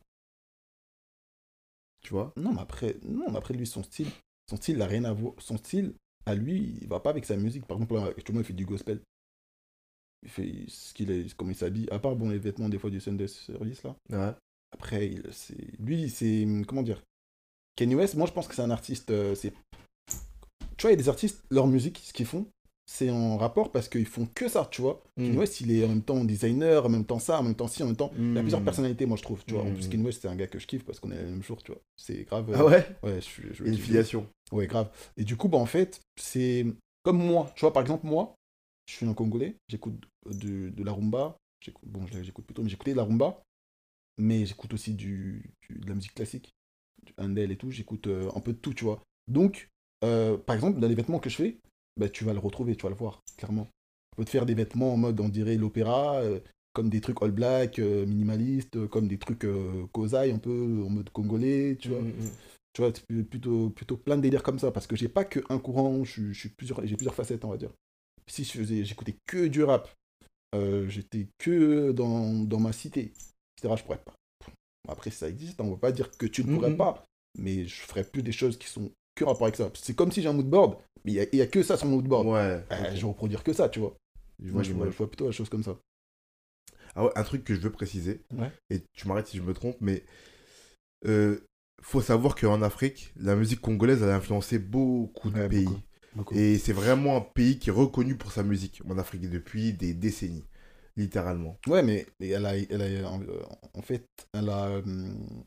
Tu vois? Non, mais après, non, mais après lui, son style, son style n'a rien à voir. Son style, à lui, il va pas avec sa musique. Par exemple, là, actuellement, il fait du gospel. Il fait ce qu'il est, comment il s'habille. À part, bon, les vêtements, des fois, du Sunday Service, là. Ouais. Après, il- c'est lui, c'est. Comment dire Kanye West, moi, je pense que c'est un artiste. euh, c'est Tu vois, il y a des artistes, leur musique, ce qu'ils font, c'est en rapport parce qu'ils font que ça, tu vois. Mm. Kanye West, il est en même temps designer, en même temps ça, en même temps ci, en même temps. Il a plusieurs Mm. personnalités, moi, je trouve. Tu vois. En Mm. plus, Kanye West, c'est un gars que je kiffe parce qu'on est le même jour, tu vois. C'est grave. Ah euh, ouais Ouais, je suis. y une filiation. Ouais, grave. Et du coup, bah, en fait, c'est comme moi. Tu vois, par exemple, moi, je suis un Congolais, j'écoute de, de la rumba. Bon, j'écoute plutôt, mais j'écoutais de la rumba. Mais j'écoute aussi du, de la musique classique, du Handel et tout. J'écoute euh, un peu de tout, tu vois. Donc, euh, par exemple, dans les vêtements que je fais, bah, tu vas le retrouver, tu vas le voir, clairement. On peut te faire des vêtements en mode, on dirait l'opéra, euh, comme des trucs all black, euh, minimalistes, euh, comme des trucs euh, un peu en mode congolais, tu vois Mm, mm. Tu vois, plutôt, plutôt plein de délires comme ça, parce que j'ai pas que un courant, je, suis- je suis plusieurs, j'ai plusieurs facettes, on va dire. Si je faisais, j'écoutais que du rap, euh, j'étais que dans, dans ma cité, etc., je pourrais pas. Après, ça existe, on va pas dire que tu ne pourrais pas, mais je ferais plus des choses qui sont que rapport avec ça. C'est comme si j'ai un moodboard, mais il y a, que ça sur mon moodboard. Ouais. Euh, ok. je vais reproduire que ça, tu vois. Je Moi, vois je, vois, l'image. je vois plutôt la chose comme ça. Ah ouais, un truc que je veux préciser, Ouais. et tu m'arrêtes si je me trompe, mais euh, faut savoir qu'en Afrique, la musique congolaise elle a influencé beaucoup de Ouais, pays. beaucoup, beaucoup. Et c'est vraiment un pays qui est reconnu pour sa musique en Afrique depuis des décennies, littéralement. Ouais, mais, elle a, elle a, en fait, elle a euh,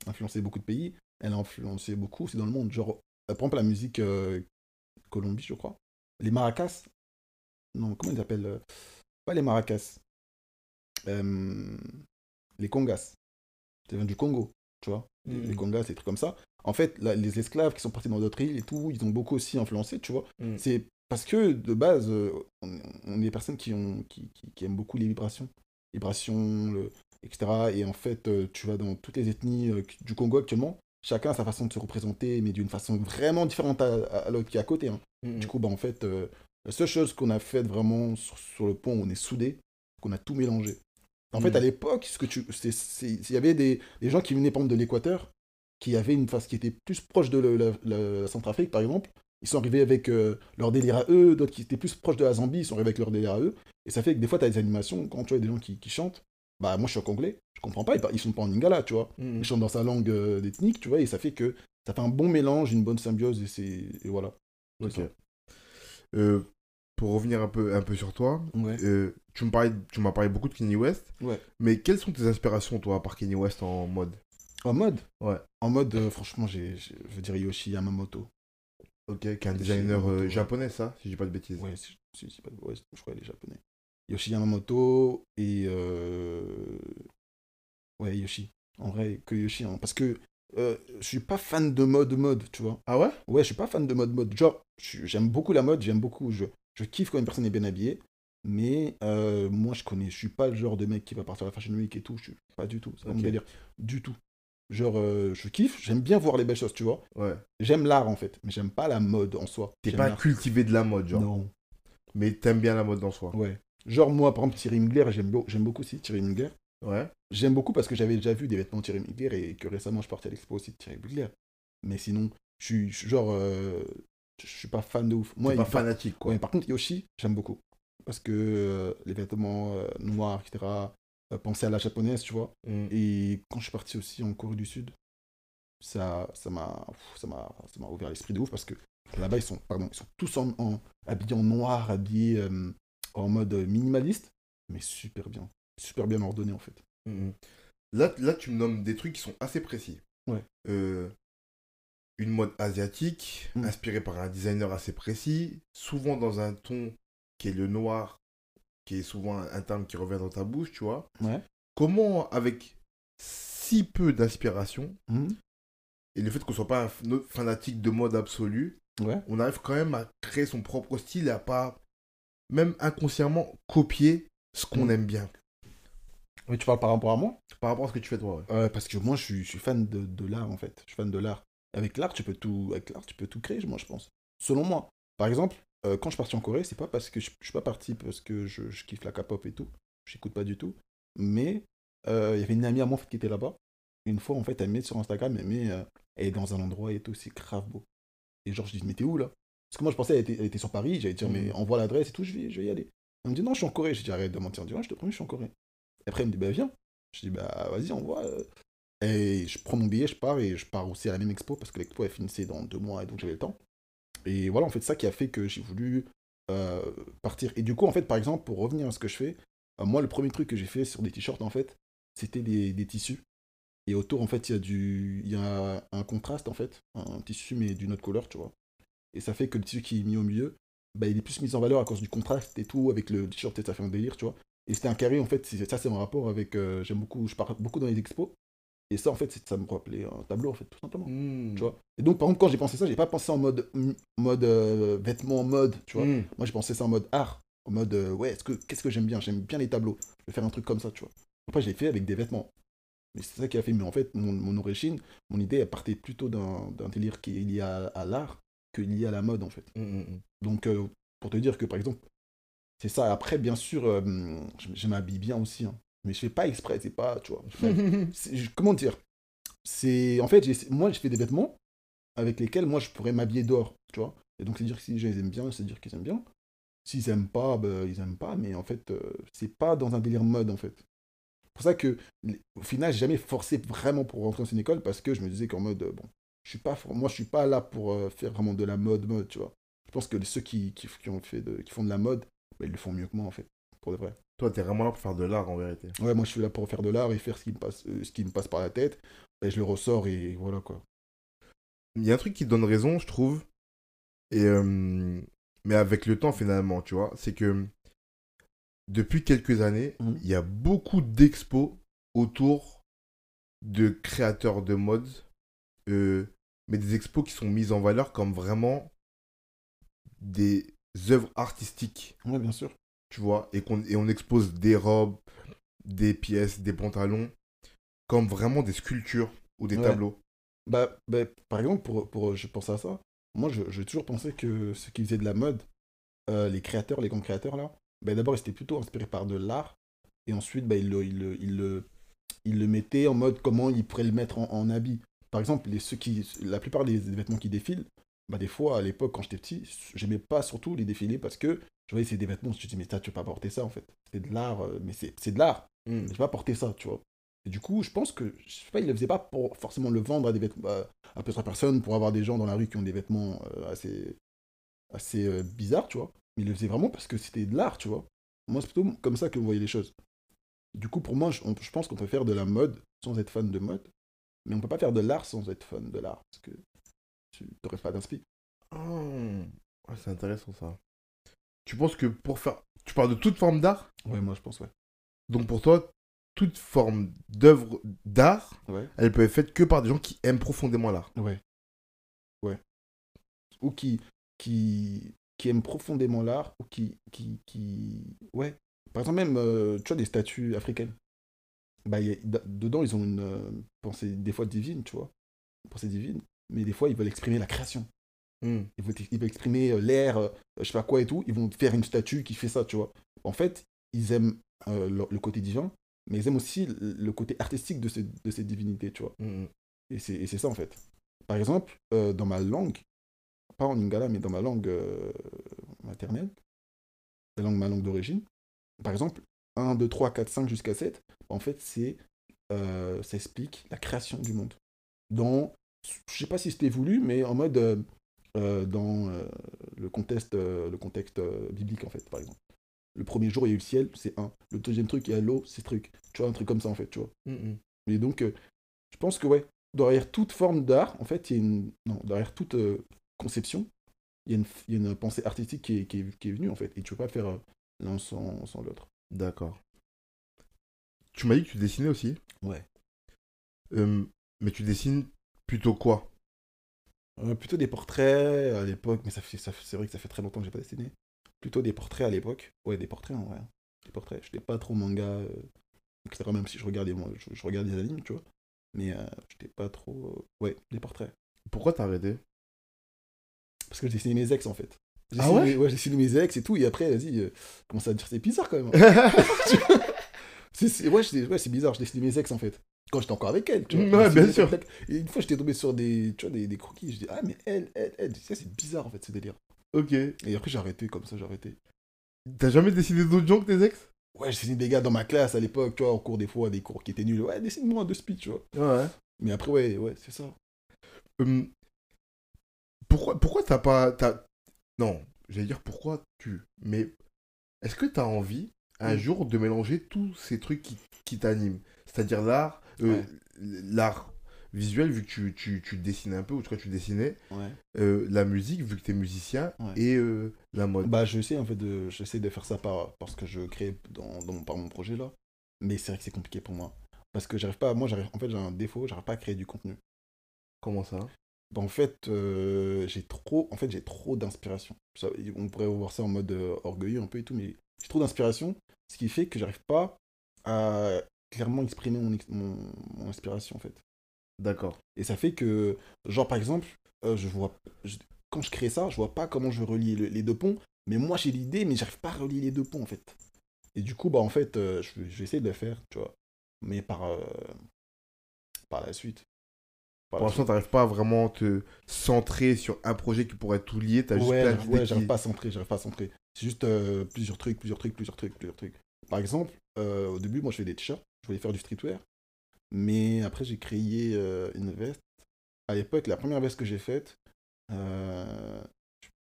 influencé beaucoup de pays. Elle a influencé beaucoup aussi dans le monde. Genre, euh, par exemple, la musique euh, Colombie, je crois. Les maracas. Non, comment ils appellent Pas les maracas. Euh, les congas. Ça vient du Congo, tu vois. Les- Mm. Les congas, des trucs comme ça. En fait, là, les esclaves qui sont partis dans d'autres îles et tout, ils ont beaucoup aussi influencé, tu vois. Mm. C'est parce que de base, euh, on, on est des personnes qui, ont, qui, qui- qui aiment beaucoup les vibrations. Vibrations, le, etc. Et en fait, euh, tu vas dans toutes les ethnies euh, du Congo actuellement, chacun a sa façon de se représenter, mais d'une façon vraiment différente à, à- à l'autre qui est à côté. hein. Mm. Du coup, bah, en fait, euh, la seule chose qu'on a faite vraiment sur, sur le pont, on est soudés, qu'on a tout mélangé. En Mm. fait, à l'époque, ce que tu, il y avait des, des gens qui venaient par exemple de l'Équateur, qui avaient une face qui était plus proche de le- la, la Centrafrique, par exemple. Ils sont arrivés avec euh, leur délire à eux, d'autres qui étaient plus proches de la Zambie, ils sont arrivés avec leur délire à eux. Et ça fait que des fois, tu as des animations, quand tu vois des gens qui, qui chantent, bah moi je suis congolais, je comprends pas, ils, ils sont pas en lingala, tu vois. Mm. Ils chantent dans sa langue euh, ethnique, tu vois, et ça fait que ça fait un bon mélange, une bonne symbiose, et c'est et voilà. Euh, pour revenir un peu, un peu sur toi, Ouais. euh, tu me parlais- tu m'as parlé beaucoup de Kanye West, Ouais. mais quelles sont tes inspirations, toi, par Kanye West en mode? En mode? Ouais. En mode, euh, franchement, j'ai, je veux dire Yoshi Yamamoto. Ok, qui est un designer euh, japonais, ça, si je dis pas de bêtises. Ouais, si, si, si, pas- ouais, je crois qu'il est japonais. Yoshi Yamamoto et. euh, Ouais, Yoshi. En vrai, que Yoshi. hein, parce que euh, je suis pas fan de mode mode, tu vois. Ah ouais? Ouais, je suis pas fan de mode mode. Genre, j'aime beaucoup la mode, j'aime beaucoup. Je, je kiffe quand une personne est bien habillée. Mais euh, moi, je connais, je suis pas le genre de mec qui va partir à la Fashion Week et tout. Je suis pas du tout. C'est pas mon Ok. délire. Du tout. Genre, euh, je kiffe, j'aime bien voir les belles choses, tu vois. Ouais. J'aime l'art en fait, mais j'aime pas la mode en soi. T'es pas cultivé de la mode, genre. Non. Mais t'aimes bien la mode en soi. Ouais. Genre, moi, par exemple, Thierry Mugler, j'aime beau- j'aime beaucoup aussi Thierry Mugler. Ouais. J'aime beaucoup parce que j'avais déjà vu des vêtements Thierry Mugler et que récemment je partais à l'expo aussi de Thierry Mugler. Mais sinon, je suis je suis genre. euh, je suis pas fan de ouf. Moi, pas il- fanatique, quoi. Ouais, par contre, Yoshi, j'aime beaucoup. Parce que euh, les vêtements euh, noirs, etc., euh, penser à la japonaise, tu vois. Mm. Et quand je suis parti aussi en Corée du Sud, ça ça m'a ça m'a ouvert l'esprit de ouf parce que là-bas ils sont pardon, ils sont tous en, en- habillés en noir, habillés euh, en mode minimaliste, mais super bien, super bien ordonné en fait. Mhm. Là, là, tu me nommes des trucs qui sont assez précis. Ouais. Une mode asiatique, Mm. inspirée par un designer assez précis, souvent dans un ton qui est le noir, qui est souvent un, terme qui revient dans ta bouche, tu vois. Ouais. Comment, avec si peu d'inspiration, Mhm. et le fait qu'on soit pas un fanatique de mode absolue, Ouais. on arrive quand même à créer son propre style et à pas, même inconsciemment, copier ce qu'on Mm. aime bien. Mais tu parles par rapport à moi? Par rapport à ce que tu fais toi. ouais. Euh, Parce que moi je suis, je suis fan de, de l'art en fait. Je suis fan de l'art. Avec l'art, tu peux tout, avec l'art, tu peux tout créer, moi je pense. Selon moi. Par exemple, euh, quand je suis parti en Corée, c'est pas parce que je, je suis pas parti parce que je, je kiffe la K-pop et tout. J'écoute pas du tout. Mais euh, il y avait une amie à moi en fait, qui était là-bas. Une fois, en fait, elle met sur Instagram, elle met, euh, elle est dans un endroit et tout, c'est grave beau. Et genre, je dis, mais t'es où là? Parce que moi, je pensais qu'elle était, elle était sur Paris. J'allais dire, mais envoie l'adresse et tout, je vais, je vais y aller. Elle me dit, non, je suis en Corée. Je dis, arrête de mentir. Elle me dit, ouais, je te promets, je suis en Corée. Et après, elle me dit, bah viens. Je dis, bah vas-y, envoie. euh. Et je prends mon billet, je pars et je pars aussi à la même expo parce que l'expo, elle finissait dans deux mois et donc j'avais le temps. Et voilà, en fait, ça qui a fait que j'ai voulu euh, partir. Et du coup, en fait, par exemple, pour revenir à ce que je fais, euh, moi, le premier truc que j'ai fait sur des t-shirts, en fait, c'était des, des tissus. Et autour, en fait, il y a y a un contraste, en fait, un tissu, mais d'une autre couleur, tu vois. Et ça fait que le tissu qui est mis au milieu, bah, il est plus mis en valeur à cause du contraste et tout, avec le t-shirt, ça fait un délire, tu vois. Et c'était un carré, en fait, ça, c'est en rapport avec, euh, j'aime beaucoup, je pars beaucoup dans les expos. Et ça, en fait, ça me rappelait un tableau, en fait, tout simplement. Mm. Tu vois. Et donc, par exemple, quand j'ai pensé ça, j'ai pas pensé en mode, mode euh, vêtements mode, tu vois. Mm. Moi, j'ai pensé ça en mode art. En mode, euh, ouais, est-ce que, qu'est-ce que j'aime bien? J'aime bien les tableaux. Je vais faire un truc comme ça, tu vois. Après, j'ai fait avec des vêtements. Mais c'est ça qui a fait. Mais en fait, mon, mon origine, mon idée, elle partait plutôt d'un, délire qui est lié à, à l'art que lié à la mode, en fait. Donc, euh, pour te dire que, par exemple, c'est ça. Après, bien sûr, euh, je, je m'habille bien aussi. hein. Mais je fais pas exprès, c'est pas, tu vois. (laughs) comment dire? C'est en fait, moi, je fais des vêtements avec lesquels moi je pourrais m'habiller dehors, tu vois. Et donc c'est dire que si les aime bien, c'est dire qu'ils aiment bien. S'ils aiment pas, ben, ils aiment pas. Mais en fait, euh, c'est pas dans un délire mode en fait. C'est pour ça que au final, j'ai jamais forcé vraiment pour rentrer dans une école parce que je me disais qu'en mode euh, bon, je suis pas, moi je suis pas là pour euh, faire vraiment de la mode mode, tu vois. Je pense que ceux qui, qui, qui ont fait de, qui font de la mode, ben, ils le font mieux que moi en fait, pour de vrai. Toi, t'es vraiment là pour faire de l'art en vérité. Ouais, moi je suis là pour faire de l'art et faire ce qui me passe, euh, ce qui me passe par la tête. Et je le ressors et voilà quoi. Il y a un truc qui te donne raison, je trouve. Et euh, mais avec le temps, finalement, tu vois, c'est que depuis quelques années, Mhm. il y a beaucoup d'expos autour de créateurs de mode, euh, mais des expos qui sont mises en valeur comme vraiment des œuvres artistiques, Ouais, bien sûr. Tu vois, et, qu'on, et on expose des robes, des pièces, des pantalons, comme vraiment des sculptures ou des Ouais. tableaux. Bah, bah, par exemple, pour, pour, je pense à ça. Moi, je- j'ai toujours pensé que ceux qui faisaient de la mode, euh, les créateurs, les grands créateurs là, bah, d'abord ils étaient plutôt inspirés par de l'art, et ensuite bah, ils, le, ils, le, ils, le, ils le mettaient en mode comment ils pourraient le mettre en, en habit. Par exemple, les, ceux qui, la plupart des, des vêtements qui défilent, bah, des fois à l'époque quand j'étais petit, j'aimais pas surtout les défilés parce que je voyais c'est des vêtements, je me disais mais ça, tu peux pas porter ça en fait. C'est de l'art, euh, mais c'est de l'art. Mm. Je vais pas porter ça, tu vois. Et du coup, je pense que, je sais pas, il le faisait pas pour forcément le vendre à des vêtements, à, à plusieurs personnes, pour avoir des gens dans la rue qui ont des vêtements euh, assez, assez euh, bizarres, tu vois. Mais il le faisait vraiment parce que c'était de l'art, tu vois. Moi, c'est plutôt comme ça que vous voyez les choses. Du coup, pour moi, je, on- je pense qu'on peut faire de la mode sans être fan de mode, mais on peut pas faire de l'art sans être fan de l'art, parce que tu n'aurais pas d'inspi. Ah, c'est intéressant ça. Tu penses que pour faire. Tu parles de toute forme d'art? Ouais, moi, je pense, ouais. Donc pour toi, toute forme d'œuvre d'art, Ouais. elle peut être faite que par des gens qui aiment profondément l'art. Ouais. Ouais. Ou qui, qui, qui aiment profondément l'art ou qui, qui, qui. Ouais. Par exemple, même, euh, tu vois, des statues africaines. Bah, a- dedans, ils ont une euh, pensée, des fois divine, tu vois. Une pensée divine. Mais des fois, ils veulent exprimer la création. Hmm. Ils veulent, ils veulent exprimer euh, l'air, euh, je sais pas quoi et tout. Ils vont faire une statue qui fait ça, tu vois. En fait, ils aiment euh, le, le côté divin, mais ils aiment aussi le, côté artistique de, ces, de cette divinité, tu vois. Hmm. Et c'est et c'est ça, en fait. Par exemple, euh, dans ma langue, pas en lingala, mais dans ma langue euh, maternelle, la langue, ma langue d'origine, par exemple, 1, 2, 3, 4, 5 jusqu'à 7, en fait, c'est ça explique la création du monde. Dans, je sais pas si c'était voulu, mais en mode euh, euh, dans euh, le contexte, euh, le contexte euh, biblique, en fait, par exemple. Le premier jour, il y a eu le ciel, c'est 1. Le deuxième truc, il y a l'eau, c'est truc. Tu vois, un truc comme ça, en fait, tu vois. Hmm. Mais donc, euh, je pense que, ouais, derrière toute forme d'art, en fait, il y a une. Non, derrière toute euh, conception, il y, a une, il y a une pensée artistique qui est, qui est, qui est venue, en fait. Et tu peux pas faire euh, l'un sans, sans l'autre. D'accord. Tu m'as dit que tu dessinais aussi? Ouais. Euh, mais tu dessines plutôt quoi? Euh, plutôt des portraits à l'époque, mais ça c'est vrai que ça fait très longtemps que j'ai pas dessiné. Plutôt des portraits à l'époque. Ouais, des portraits, en vrai. Des portraits. Je n'étais pas trop manga, euh, etc. Même si je regardais, moi, je, je regarde des animes, tu vois. Mais euh, je n'étais pas trop. euh, Ouais, des portraits. Pourquoi t'as arrêté? Parce que je dessinais mes ex, en fait. J'ai Ah ouais? mes- Ouais, j'ai dessiné mes ex et tout, et après, vas-y, euh, commence à dire, c'est bizarre quand même. hein. (laughs) (laughs) C'est- c'est- ouais, ouais, c'est bizarre, je dessinais mes ex, en fait. Quand j'étais encore avec elle, tu vois. Ouais, bien sûr. Et une fois, j'étais tombé sur des, tu vois, des, des croquis, je dis, ah, mais elle, elle, elle, ça, c'est bizarre, en fait, ce délire. Ok. Et après, j'ai arrêté, comme ça, j'ai arrêté. T'as jamais dessiné d'autres gens que tes ex? Ouais, j'ai dessiné des gars dans ma classe à l'époque, tu vois, en cours des fois, des cours qui étaient nuls. Ouais, dessine-moi deux speed, tu vois. Ouais. Mais après, ouais, ouais, c'est ça. Hum, pourquoi pourquoi t'as pas t'as... non j'allais dire pourquoi tu mais est-ce que t'as envie un Mm. jour de mélanger tous ces trucs qui, qui t'animent? C'est-à-dire l'art Ouais. l'art visuel vu que tu, tu, tu dessines un peu ou en tout cas tu dessinais Ouais. euh, la musique vu que t'es musicien Ouais. et euh, la mode Bah, j'essaie en fait de, j'essaie de faire ça par, parce que je crée dans, dans par mon projet là. Mais c'est vrai que c'est compliqué pour moi. Parce que j'arrive pas, moi, j'arrive, en fait, j'ai un défaut, j'arrive pas à créer du contenu. comment ça? Bah, en fait, euh, j'ai trop, en fait, j'ai trop d'inspiration. On pourrait voir ça en mode euh, orgueilleux un peu et tout, mais j'ai trop d'inspiration, ce qui fait que j'arrive pas à clairement exprimer mon, ex- mon, mon inspiration en fait. d'accord Et ça fait que, genre par exemple, euh, je vois, je- quand je crée ça, je vois pas comment je relie le- les deux ponts, mais moi j'ai l'idée, mais j'arrive pas à relier les deux ponts en fait. Et du coup, bah en fait, euh, je, vais- je vais essayer de le faire, tu vois, mais par, euh, par la suite. Par pour l'instant t'arrives pas à vraiment te centrer sur un projet qui pourrait tout lier t'as juste ouais, plein d'idées ouais, j'arrive qui- pas à centrer, j'arrive pas à centrer. C'est juste plusieurs trucs, plusieurs trucs, plusieurs trucs, plusieurs trucs. Par exemple, au début, moi je fais des t-shirts, je voulais faire du streetwear, mais après j'ai créé euh, une veste. À l'époque, la première veste que j'ai faite, euh,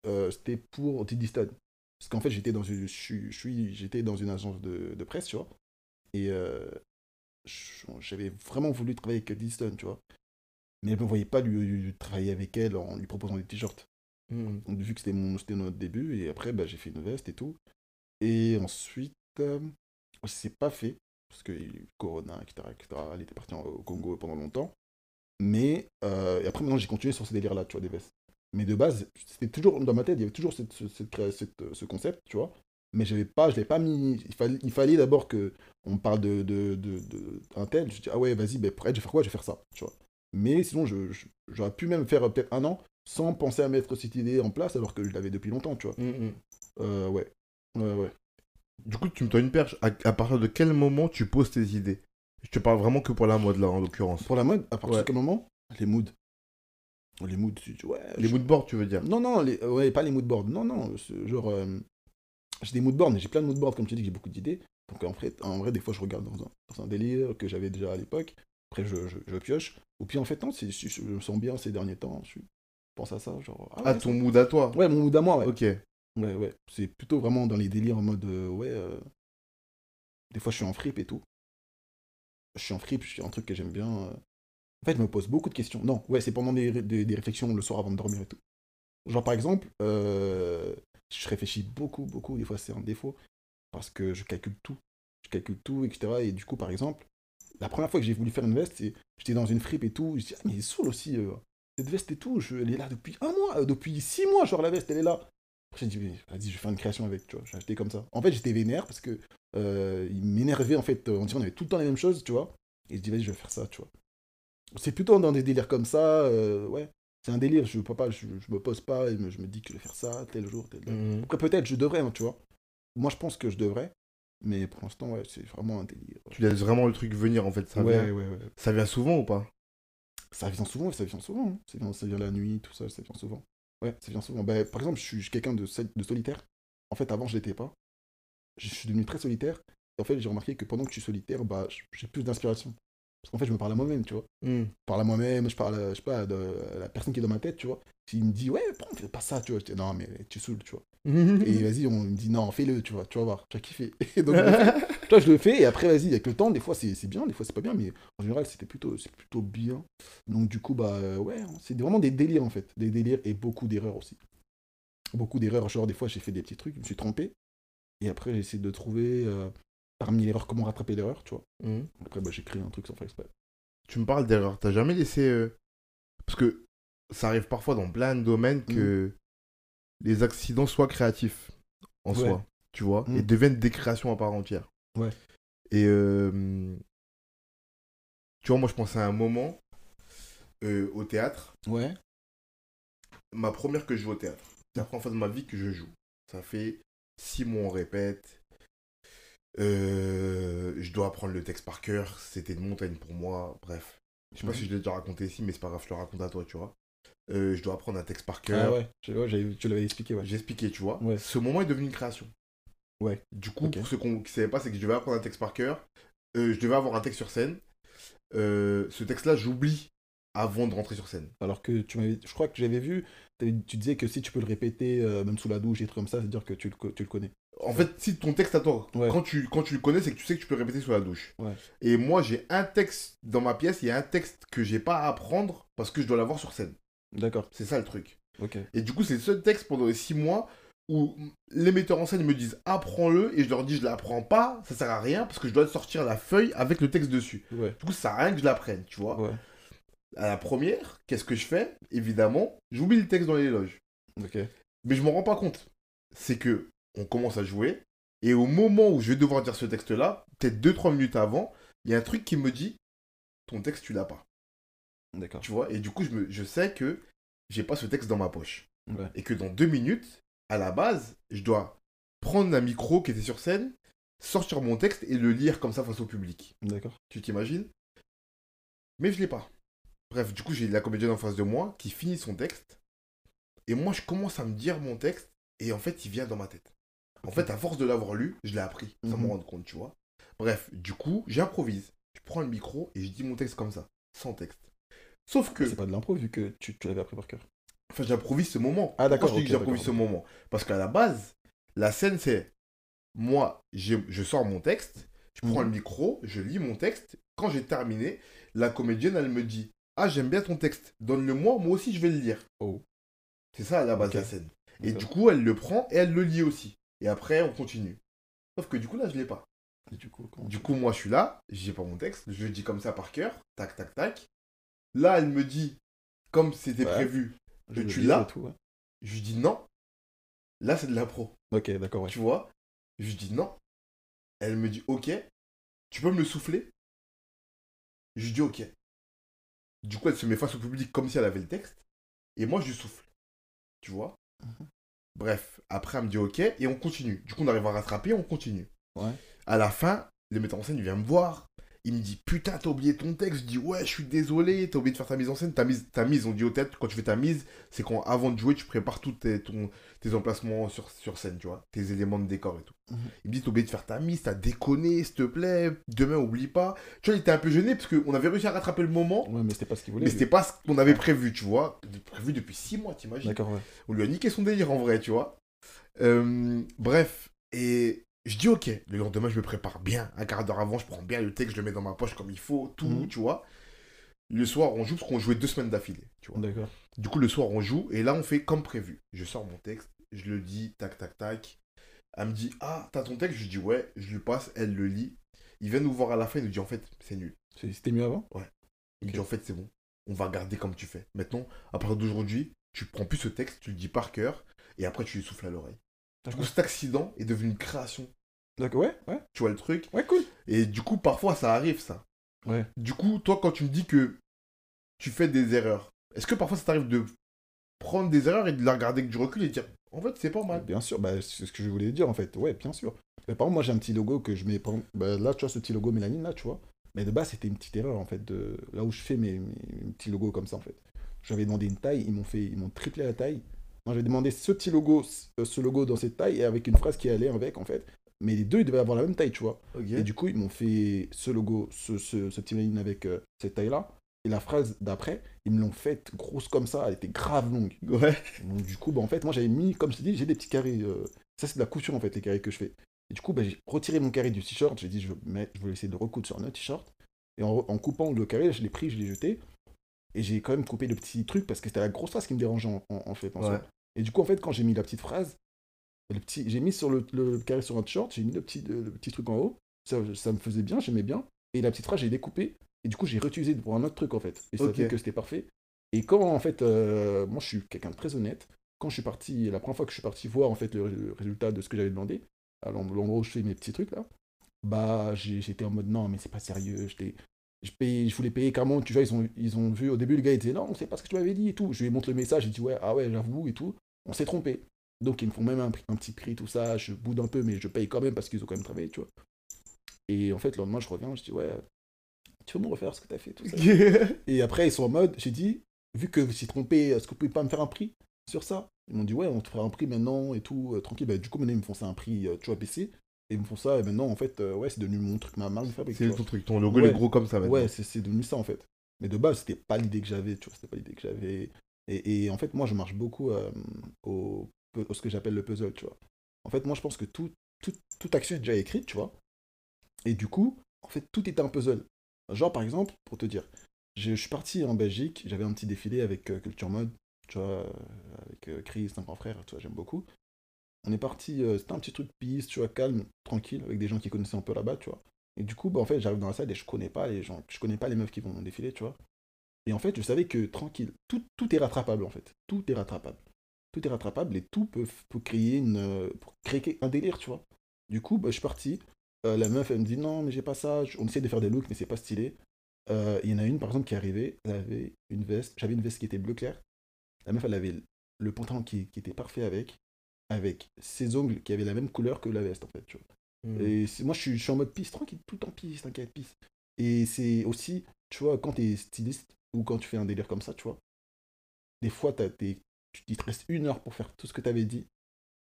euh, c'était pour Diddy Stud. Parce qu'en fait, j'étais dans une, je je j'étais dans une agence de, de presse, tu vois, et j'avais vraiment voulu travailler avec Diddy Stud, tu vois. Mais elle ne me voyait pas lui, lui travailler avec elle en lui proposant des t-shirts. Mhm. Donc, vu que c'était mon c'était notre début, et après, bah, j'ai fait une veste et tout. Et ensuite, c'est pas fait, parce que Corona, etc., etc. Elle était partie au Congo pendant longtemps. Mais, euh, et après, maintenant, j'ai continué sur ces délires-là, tu vois, des vestes. Mais de base, c'était toujours, dans ma tête, il y avait toujours cette, cette cette- euh, ce concept, tu vois. Mais j'avais pas, je l'ai pas mis. Il fallait, il fallait d'abord que on parle de, de, de, de un tel. Je dis, ah ouais, vas-y, ben, pour je vais faire quoi? Je vais faire ça, tu vois. Mais sinon, je, je- j'aurais pu même faire euh, peut-être un an sans penser à mettre cette idée en place alors que je l'avais depuis longtemps, tu vois. Mhm. Euh, ouais. Ouais, ouais. Du coup, tu me donnes une perche. À, à partir de quel moment tu poses tes idées? Je te parle vraiment que pour la mode, là, en l'occurrence. Pour la mode, à partir Ouais. de quel moment? Les moods. Les moods, tu- ouais. Les je- moodboards, tu veux dire? Non, non, les... ouais, pas les moodboards. Non, non, genre. euh, J'ai des moodboards, mais j'ai plein de moodboards, comme tu dis, que j'ai beaucoup d'idées. Donc en vrai, en vrai, des fois, je regarde dans un, dans un délire que j'avais déjà à l'époque. Après, je, je, je pioche. Ou puis en fait, non, je, je me sens bien ces derniers temps. Je pense à ça, genre. ah Ah, ton mood à toi Ouais, mon mood à moi, ouais. Ok. Ouais, ouais. C'est plutôt vraiment dans les délires en mode, euh, ouais, euh, des fois je suis en fripe et tout. Je suis en fripe, je suis un truc que j'aime bien. euh. En fait, je me pose beaucoup de questions. Non, ouais, c'est pendant des, réflexions le soir avant de dormir et tout. Genre, par exemple, je réfléchis beaucoup, beaucoup. Des fois, c'est un défaut parce que je calcule tout. Je calcule tout, etc. Et du coup, par exemple, la première fois que j'ai voulu faire une veste, j'étais dans une fripe et tout. Je dis, ah, mais il est saoul aussi. cette veste et tout, je, elle est là depuis un mois, depuis six mois, genre la veste, elle est là. Après, j'ai dit, vas-y, je vais faire une création avec, tu vois. J'ai acheté comme ça. En fait, j'étais vénère parce que euh, il m'énervait, en fait. On dirait qu'on avait tout le temps les mêmes choses, tu vois. Et je dis, vas-y, je vais faire ça, tu vois. C'est plutôt dans des délires comme ça, euh, ouais. C'est un délire, je, pas, je, je me pose pas et je me dis que je vais faire ça tel jour, tel Mhm. Après, peut-être, je devrais, hein, tu vois. Moi, je pense que je devrais. Mais pour l'instant, ouais, c'est vraiment un délire. Tu laisses vraiment le truc venir en fait. Ça, ouais, vient, ouais, ouais. ça vient souvent ou pas? Ça vient souvent, ça vient souvent. hein. Ça, vient, ça vient la nuit, tout ça, ça vient souvent. Ouais, ça vient souvent. Bah, par exemple, je suis, quelqu'un de, sol- de solitaire. En fait, avant, je l'étais pas. Je suis devenu très solitaire. Et en fait, j'ai remarqué que pendant que je suis solitaire, bah, j'ai plus d'inspiration. Parce qu'en fait, je me parle à moi-même, tu vois. Hmm. Je parle à moi-même, je parle, je sais pas, de la personne qui est dans ma tête, tu vois. S'il me dit, ouais, on fait pas ça, tu vois. Je dis, non, mais tu saoules, tu vois. (laughs) Et vas-y, on me dit, non, fais-le, tu vois, tu vas voir, tu vas kiffer. (laughs) Et donc, (laughs) fais. Toi, je le fais, et après, vas-y, avec le temps, des fois, c'est c'est bien, des fois, c'est pas bien, mais en général, c'était plutôt, c'est plutôt bien. Donc, du coup, bah, euh, ouais, c'est vraiment des délires, en fait. Des délires et beaucoup d'erreurs aussi. Beaucoup d'erreurs. Genre, des fois, j'ai fait des petits trucs, je me suis trompé. Et après, j'ai essayé de trouver, euh, parmi l'erreur, comment rattraper l'erreur, tu vois. Mhm. Après, bah, j'ai créé un truc sans faire exprès. Tu me parles d'erreur. T'as jamais laissé. euh, Parce que ça arrive parfois dans plein de domaines que les accidents soient créatifs en Ouais. soi, tu vois, et deviennent des créations à part entière. Ouais. Et euh, tu vois, moi je pensais à un moment euh, au théâtre. Ouais. Ma première que je joue au théâtre. C'est la première fois de ma vie que je joue. Ça fait six mois on répète. Euh, je dois apprendre le texte par cœur. C'était une montagne pour moi. Bref. Je sais pas si je l'ai déjà raconté ici, mais c'est pas grave, je te le raconte à toi, tu vois. Euh, je dois apprendre un texte par cœur. Ah ouais, tu l'avais expliqué, ouais. J'ai expliqué, tu vois. Ouais. Ce moment est devenu une création. Ouais. Du coup, pour ceux qui ne savaient pas, c'est que je devais apprendre un texte par cœur. Euh, je devais avoir un texte sur scène. Euh, ce texte-là, j'oublie avant de rentrer sur scène. Alors que tu m'avais, je crois que j'avais vu, tu disais que si tu peux le répéter, euh, même sous la douche et trucs comme ça, c'est-à-dire que tu le, co- tu le connais. En fait, si ton texte à toi, Ouais. quand, tu, quand tu le connais, c'est que tu sais que tu peux le répéter sous la douche. Ouais. Et moi, j'ai un texte dans ma pièce, il y a un texte que j'ai pas à apprendre parce que je dois l'avoir sur scène. D'accord, C'est ça le truc. Et du coup, c'est le seul texte pendant les six mois où les metteurs en scène me disent apprends-le et je leur dis je l'apprends pas, ça sert à rien parce que je dois sortir la feuille avec le texte dessus. Ouais, Du coup, ça sert à rien que je l'apprenne, tu vois. ouais, À la première, qu'est-ce que je fais? Évidemment, j'oublie le texte dans les loges. Mais je m'en rends pas compte. C'est que on commence à jouer et au moment où je vais devoir dire ce texte-là, peut-être 2-3 minutes avant, il y a un truc qui me dit ton texte tu l'as pas, D'accord. tu vois. Et du coup, je, me, je sais que j'ai pas ce texte dans ma poche. Ouais. et que dans deux minutes, à la base, je dois prendre un micro qui était sur scène, sortir mon texte et le lire comme ça face au public. D'accord. Tu t'imagines? Mais je l'ai pas. Bref, du coup, j'ai la comédienne en face de moi qui finit son texte. Et moi, je commence à me dire mon texte et en fait, il vient dans ma tête. En fait, à force de l'avoir lu, je l'ai appris, sans Mhm. me rendre compte, tu vois. Bref, du coup, j'improvise. Je prends le micro et je dis mon texte comme ça, sans texte. Sauf que, C'est pas de l'impro vu que tu, tu l'avais appris par cœur. Enfin, j'improvise ce moment. Ah, d'accord, Pourquoi je dis que j'improvise ce moment? Parce qu'à la base, la scène, c'est moi, j'ai- je sors mon texte, je prends Mhm. le micro, je lis mon texte. Quand j'ai terminé, la comédienne, elle me dit Ah, j'aime bien ton texte, donne-le-moi, moi aussi je vais le lire. Oh. C'est ça à la base la scène. Et du coup, elle le prend et elle le lit aussi. Et après, on continue. Sauf que du coup, là, je l'ai pas. Et du coup, Du moi, je suis là, j'ai pas mon texte, je le dis comme ça par cœur, tac, tac, tac. Là, elle me dit, comme c'était Ouais. prévu, je tu l'as ouais. je lui dis non. Là, c'est de l'impro. Ok, d'accord, ouais. Tu vois Je lui dis non. Elle me dit ok. Tu peux me le souffler? Je lui dis ok. Du coup, elle se met face au public comme si elle avait le texte. Et moi, je lui souffle. Tu vois? Mhm. Bref, après, elle me dit ok et on continue. Du coup, on arrive à rattraper, on continue. Ouais. À la fin, le metteur en scène vient me voir. Il me dit putain, t'as oublié ton texte. Je dis ouais, je suis désolé, t'as oublié de faire ta mise en scène. Ta mise, ta mise on dit au théâtre, quand tu fais ta mise, c'est quand avant de jouer, tu prépares tous tes, ton- tes emplacements sur, sur scène, tu vois, tes éléments de décor et tout. Mhm. Il me dit t'as oublié de faire ta mise, t'as déconné, s'il te plaît. Demain, oublie pas. Tu vois, il était un peu gêné parce qu'on avait réussi à rattraper le moment. Ouais, mais c'était pas ce qu'il voulait. Mais c'était pas ce qu'on avait prévu, tu vois. Prévu depuis six mois, t'imagines. D'accord, ouais. On lui a niqué son délire en vrai, tu vois. Euh, bref, et je dis ok. Le lendemain, je me prépare bien. Un quart d'heure avant, je prends bien le texte, je le mets dans ma poche comme il faut, tout, Mhm. tu vois. Le soir, on joue parce qu'on jouait deux semaines d'affilée, tu vois. D'accord. Du coup, le soir, on joue et là, on fait comme prévu. Je sors mon texte, je le dis, tac, tac, tac. Elle me dit Ah, t'as ton texte? Je lui dis Ouais, je lui passe, elle le lit. Il vient nous voir à la fin, il nous dit En fait, c'est nul. C'était mieux avant? Il me Ok. dit En fait, c'est bon. On va garder comme tu fais. Maintenant, à partir d'aujourd'hui, tu prends plus ce texte, tu le dis par cœur, et après tu lui souffles à l'oreille. Du coup, cet accident est devenu une création. D'accord, ouais, ouais. Tu vois le truc Ouais, cool. Et du coup, parfois, ça arrive, ça. Ouais. Du coup, toi, quand tu me dis que tu fais des erreurs, est-ce que parfois ça t'arrive de prendre des erreurs et de la regarder avec du recul et de dire, en fait, c'est pas mal? Bien sûr, bah, c'est ce que je voulais dire en fait. Ouais, bien sûr. Mais par exemple, moi j'ai un petit logo que je mets. par exemple, bah, là, tu vois, ce petit logo mélanine là, tu vois. Mais de base, c'était une petite erreur en fait. De... Là où je fais mes, mes petits logos comme ça en fait. J'avais demandé une taille, ils m'ont fait, ils m'ont triplé la taille. Moi, j'avais demandé ce petit logo, ce ce logo dans cette taille et avec une phrase qui allait avec en fait. Mais les deux, ils devaient avoir la même taille, tu vois. Et du coup, ils m'ont fait ce logo, ce, ce, ce petit mélanine avec euh, cette taille-là. Et la phrase d'après, ils me l'ont faite grosse comme ça, elle était grave longue. Ouais. Donc, du coup, bah, en fait, moi, j'avais mis, comme je t'ai dit, j'ai des petits carrés. euh, ça, c'est de la couture, en fait, les carrés que je fais. Et du coup, bah, j'ai retiré mon carré du t-shirt. J'ai dit, je mettre- je veux essayer de recoudre sur un autre t-shirt. Et en, en coupant le carré, je l'ai pris, je l'ai jeté. Et j'ai quand même coupé le petit truc parce que c'était la grosse phrase qui me dérangeait, en, en- en fait. en Ouais. Et du coup, en fait, quand j'ai mis la petite phrase, le petit, j'ai mis sur le, le carré sur un t-shirt, j'ai mis le petit, le petit truc en haut. Ça, ça me faisait bien, j'aimais bien. Et la petite phrase, j'ai découpé. Et du coup, j'ai réutilisé pour un autre truc, en fait. Et ça Ok. fait que c'était parfait. Et quand, en fait, euh, moi, je suis quelqu'un de très honnête. Quand je suis parti, la première fois que je suis parti voir, en fait, le, le résultat de ce que j'avais demandé, à l'en- l'endroit où je fais mes petits trucs, là, bah, j'étais en mode, non, mais c'est pas sérieux. J'étais... Je, paye, je voulais payer carrément, tu vois, ils ont, ils ont vu, au début, le gars, il disait, non, c'est pas ce que tu m'avais dit et tout. Je lui montre le message, il dit, ouais, ah ouais, j'avoue et tout. On s'est trompé. Donc, ils me font même un, petit prix, tout ça. Je boude un peu, mais je paye quand même parce qu'ils ont quand même travaillé, tu vois. Et en fait, le lendemain, je reviens, je dis, ouais, tu veux me refaire ce que t'as fait, tout ça. Et (laughs) après, ils sont en mode, j'ai dit, vu que suis trompé, est-ce que vous pouvez pas me faire un prix sur ça? Ils m'ont dit, ouais, on te fera un prix maintenant et tout, euh, tranquille. Bah, du coup, maintenant, ils me font ça un prix, euh, tu vois, baissé. Et ils me font ça, et maintenant, en fait, euh, ouais, c'est devenu mon truc, ma marque de fabrique. C'est ton truc. Ton logo, est gros comme ça maintenant. Ouais, c'est devenu ça, en fait. Mais de base, c'était pas l'idée que j'avais, tu vois, c'était pas l'idée que j'avais. Et, et en fait, moi, je marche beaucoup euh, au, au- ce que j'appelle le puzzle, tu vois. En fait, moi, je pense que tout, tout- toute action est déjà écrite, tu vois. Et du coup, en fait, tout est un puzzle. Genre, par exemple, pour te dire, je, je suis parti en Belgique, j'avais un petit défilé avec euh, Culture Mode, tu vois, euh, avec euh, Chris, un grand frère, tu vois, j'aime beaucoup. On est parti, euh, c'était un petit truc piste, tu vois, calme, tranquille, avec des gens qui connaissaient un peu là-bas, tu vois. Et du coup, bah, en fait, j'arrive dans la salle et je connais pas les gens, je connais pas les meufs qui vont défiler, tu vois. Et en fait, je savais que tranquille, tout, tout est rattrapable en fait. Tout est rattrapable. Tout est rattrapable et tout peut, peut créer une, euh, pour créer un délire, tu vois. Du coup, bah, je suis parti. Euh, la meuf, elle me dit non, mais j'ai pas ça. On essaie de faire des looks, mais c'est pas stylé. Il y en a une, par exemple, qui est arrivée. Elle avait une veste. J'avais une veste qui était bleu clair. La meuf, elle avait le pantalon qui était parfait avec, avec ses ongles qui avaient la même couleur que la veste, en fait, tu vois. Mm. Et c'est- moi, je suis, je suis en mode piste, tranquille, tout temps piste, t'inquiète, piste. Et c'est aussi, tu vois, quand t'es styliste ou quand tu fais un délire comme ça, tu vois, des fois, t'as, t'es- tu te reste une heure pour faire tout ce que t'avais dit.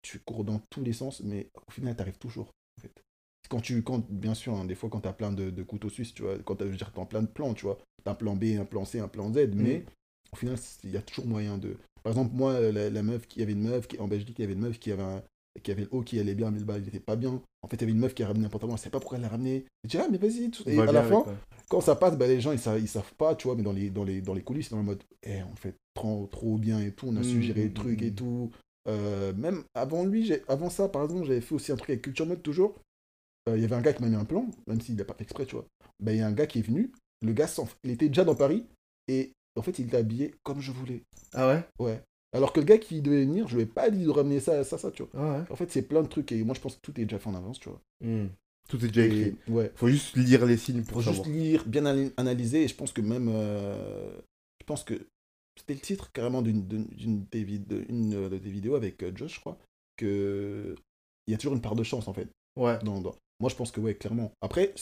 Tu cours dans tous les sens, mais au final, t'arrives toujours, en fait. Quand tu, quand, bien sûr, hein, des fois, quand t'as plein de, de couteaux suisses, tu vois, quand t'as, je veux dire, t'as plein de plans, tu vois, t'as un plan B, un plan C, un plan Z, mais au final, il y a toujours moyen de. Par exemple, moi, la, la meuf, qui- avait une meuf qui, en Belgique, il y avait une meuf qui avait un, qui avait le haut qui allait bien, mais le bas, il était pas bien. En fait, il y avait une meuf qui a ramené un pantalon, elle sait pas pourquoi elle l'a ramené. Je dis, ah, mais vas-y. tout- Et à la fin, quand ça passe, bah, les gens, ils savent, ils savent pas, tu vois, mais dans les, dans les, dans les coulisses, dans le mode, eh, on fait trop, trop bien et tout, on a su Mm, gérer le truc et mm. tout. Euh, même avant lui, avant ça, par exemple, j'avais fait aussi un truc avec Culture Mode toujours. Euh, Il y avait un gars qui m'a mis un plan, même s'il n'a pas fait exprès, tu vois. Bah, il y a un gars qui est venu, le gars, il était déjà dans Paris, et en fait, il habillé comme je voulais. Ah ouais? Ouais. Alors que le gars qui devait venir, je lui ai pas dit de ramener ça, ça, ça, tu vois. Ah ouais. En fait, c'est plein de trucs, et moi, je pense que tout est déjà fait en avance, tu vois. Mm. Tout est déjà Et- écrit. ouais. Faut juste lire les signes Faut pour juste savoir. lire, bien ana- analyser, et je pense que même. euh, je pense que c'était le titre carrément d'une des, de- euh, des vidéos avec euh, Josh, je crois, que. Il y a toujours une part de chance, en fait. Ouais. dans- dans- Moi, je pense que, ouais, clairement. Après,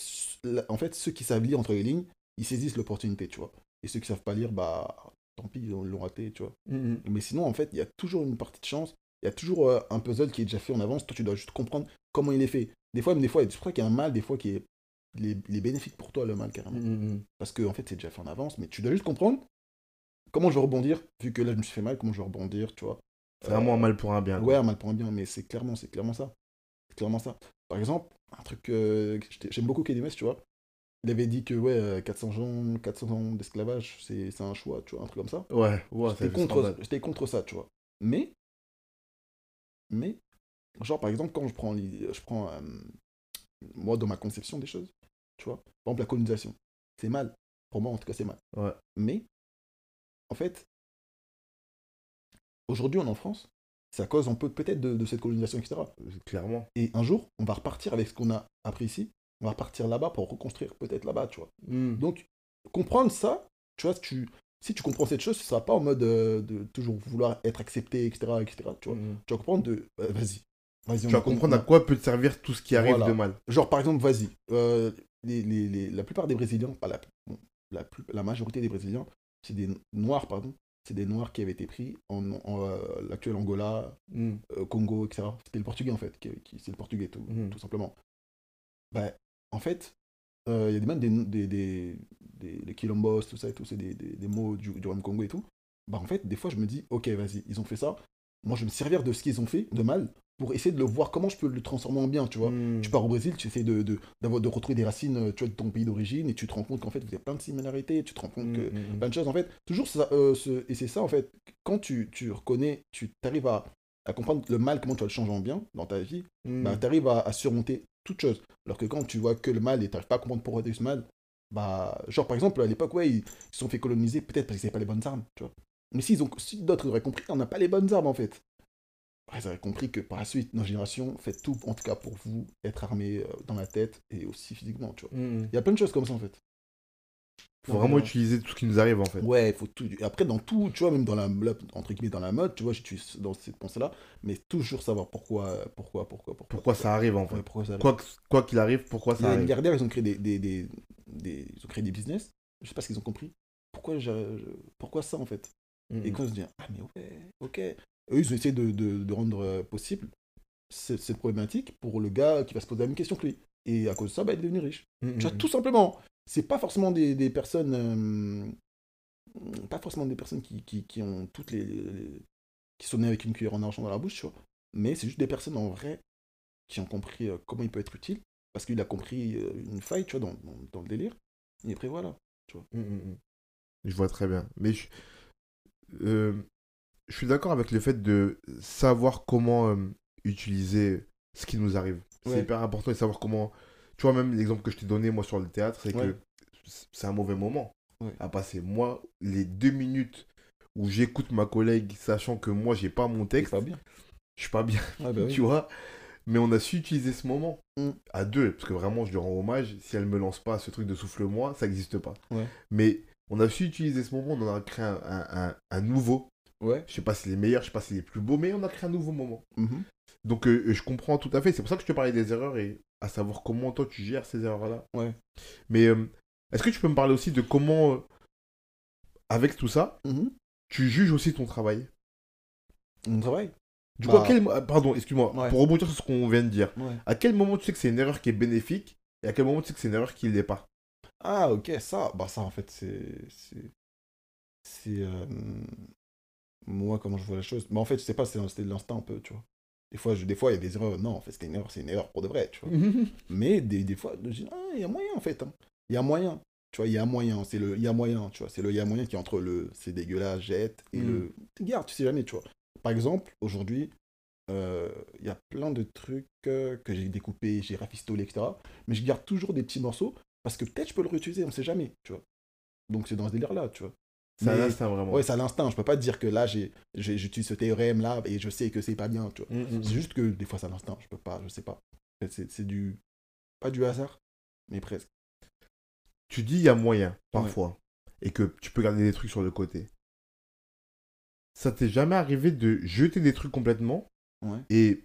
en fait, ceux qui savent lire entre les lignes, ils saisissent l'opportunité, tu vois. Et ceux qui savent pas lire, bah, tant pis, ils l'ont raté, tu vois. Mm, mm. Mais sinon, en fait, il y a toujours une partie de chance. Il y a toujours euh, un puzzle qui est déjà fait en avance. Toi, tu dois juste comprendre comment il est fait. Des fois, même des fois, c'est pour ça qu'il y a un mal, des fois, qui est. Il est, il est bénéfique pour toi, le mal, carrément. Mm. Parce que, en fait, c'est déjà fait en avance. Mais tu dois juste comprendre comment je vais rebondir. Vu que là, je me suis fait mal, comment je vais rebondir, tu vois. C'est vraiment un mal pour un bien. quoi. Ouais, un mal pour un bien, mais c'est clairement, c'est clairement ça. C'est clairement ça. Par exemple, un truc euh, que j'aime beaucoup West, tu vois. Il avait dit que ouais, euh, 400 ans, 400 ans d'esclavage, c'est un choix, tu vois, un truc comme ça. Ouais, ouais, J'étais contre, contre ça, tu vois. Mais, mais, genre par exemple, quand je prends, je prends euh, moi dans ma conception des choses, tu vois, par exemple la colonisation, c'est mal. Pour moi, en tout cas, c'est mal. Ouais. Mais, en fait, aujourd'hui, on est en France, c'est à cause, on peut peut-être de, de cette colonisation, etc. Clairement. Et un jour, on va repartir avec ce qu'on a appris ici, on va repartir là-bas pour reconstruire peut-être là-bas, tu vois. Mm. Donc, comprendre ça, tu vois, tu, si tu comprends cette chose, ce sera pas en mode euh, de toujours vouloir être accepté, etc., etc., tu vois. Mm. Tu vas comprendre de, euh, vas-y, vas-y. Tu vas comprendre à quoi peut te servir tout ce qui arrive Voilà. de mal. Genre, par exemple, vas-y, euh, les, les, les- la plupart des Brésiliens, pas la, bon, la, plus- la majorité des Brésiliens, c'est des Noirs, pardon, c'est des Noirs qui avaient été pris en, en, euh, l'actuel Angola, Mm. euh, Congo, etc. C'était le Portugais, en fait, qui, qui- c'est le Portugais, tout, tout simplement. Bah, en fait, euh, il y a des même des, des, des, des, les quilombos, tout ça et tout, c'est des, des, des mots du, du Congo et tout. Bah, en fait, des fois, je me dis, ok, vas-y, ils ont fait ça. Moi, je vais me servir de ce qu'ils ont fait de mal pour essayer de le voir comment je peux le transformer en bien, tu vois. Mm. Tu pars au Brésil, tu essaies de, de, de retrouver des racines euh, tu vois, de ton pays d'origine et tu te rends compte qu'en fait, vous avez plein de similarités, tu te rends compte Mm, que mm, mm. plein de choses, en fait, toujours ça, euh, ce- et c'est ça, en fait, quand tu, tu reconnais, tu arrives à, à comprendre le mal, comment tu vas le changer en bien dans ta vie, bah, tu arrives à, à surmonter toute chose. Alors que quand tu vois que le mal et tu n'arrives pas à comprendre pourquoi tu as eu ce mal, bah, genre par exemple, à l'époque, ouais, ils se sont fait coloniser peut-être parce qu'ils n'avaient pas les bonnes armes, tu vois. Mais s'ils ont, si d'autres auraient compris, on n'a pas les bonnes armes, en fait. Bah, ils auraient compris que par la suite, nos générations, faites tout, en tout cas pour vous, être armés euh, dans la tête et aussi physiquement, tu vois. Mm. Il y a plein de choses comme ça, en fait. Faut vraiment euh, utiliser tout ce qui nous arrive en fait. Ouais, il faut tout. Après, dans tout, tu vois, même dans la, entre guillemets, dans la mode, tu vois, j'utilise dans cette pensée-là, mais toujours savoir pourquoi, pourquoi, pourquoi, pourquoi. Pourquoi ça arrive en fait. Ouais, pourquoi ça Quoi qu'il arrive, pourquoi ça arrive. milliardaires, ils ont créé des, des, des, des- ils ont créé des business. Je sais pas ce qu'ils ont compris. Pourquoi, je- je- pourquoi ça, en fait? Mm. Et quand ils se disent, ah, mais ouais, ok. Eux, ils ont essayé de, de, de rendre euh, possible cette, cette problématique pour le gars qui va se poser la même question que lui. Et à cause de ça, bah, il est devenu riche. Mm, Tu vois, mm, tout simplement. C'est pas forcément des, des personnes. euh, pas forcément des personnes qui, qui, qui ont toutes les, les- qui sont nées avec une cuillère en argent dans la bouche, tu vois. Mais c'est juste des personnes en vrai qui ont compris euh, comment il peut être utile. Parce qu'il a compris euh, une faille, tu vois, dans, dans, dans le délire. Et après, voilà. Mm, mm, mm. Je vois très bien. Mais je, je suis d'accord avec le fait de savoir comment utiliser ce qui nous arrive. C'est Ouais. hyper important de savoir comment. Tu vois, même l'exemple que je t'ai donné, moi, sur le théâtre, c'est Ouais. que c'est un mauvais moment Ouais. à passer. Moi, les deux minutes où j'écoute ma collègue, sachant que moi, j'ai pas mon texte, pas bien. je suis pas bien, Ouais, bah (laughs) oui. tu vois. Mais on a su utiliser ce moment Mm. à deux, parce que vraiment, je lui rends hommage. Si elle me lance pas ce truc de souffle-moi, ça n'existe pas. Ouais. Mais on a su utiliser ce moment, on en a créé un, un- un- un nouveau. Ouais. Je sais pas si les meilleurs, je sais pas si les plus beaux, mais on a créé un nouveau moment. Mhm. Donc euh, je comprends tout à fait. C'est pour ça que je te parlais des erreurs et à savoir comment toi tu gères ces erreurs-là. Ouais. Mais euh, est-ce que tu peux me parler aussi de comment, euh, avec tout ça, Mhm. tu juges aussi ton travail? Mon travail? Du Bah. coup, à quel mo- ah, pardon, excuse-moi, Ouais. pour rebondir sur ce qu'on vient de dire, Ouais. à quel moment tu sais que c'est une erreur qui est bénéfique et à quel moment tu sais que c'est une erreur qui ne l'est pas? Ah, ok, ça, bah ça, en fait, c'est. C'est. Moi, comment je vois la chose. Mais en fait, je sais pas, c'est- c'était de l'instinct un peu, tu vois. Des fois, je- des fois, il y a des erreurs. Non, en fait, c'était une erreur, c'est une erreur pour de vrai, tu vois. (laughs) Mais des, des fois, je dis, ah, il y a moyen, en fait. hein. Il y a moyen. Tu vois, il y a moyen. C'est le il y a moyen, tu vois. C'est le il y a moyen qui est entre le c'est dégueulasse, jette et Mm. le. Garde, tu sais jamais, tu vois. Par exemple, aujourd'hui, euh, il y a plein de trucs euh, que j'ai découpés, j'ai rafistolé, etc. Mais je garde toujours des petits morceaux parce que peut-être je peux le réutiliser, on sait jamais, tu vois. Donc c'est dans ce délire-là, tu vois. C'est un instinct vraiment. Ouais, c'est à l'instinct. Je peux pas te dire que là, j'utilise ce théorème là et je sais que c'est pas bien, tu vois. Mm, mm, C'est juste que des fois, c'est l'instinct. Je peux pas, je sais pas. C'est, c'est du. Pas du hasard, mais presque. Tu dis il y a moyen, parfois, et que tu peux garder des trucs sur le côté. Ça t'est jamais arrivé de jeter des trucs complètement Ouais. et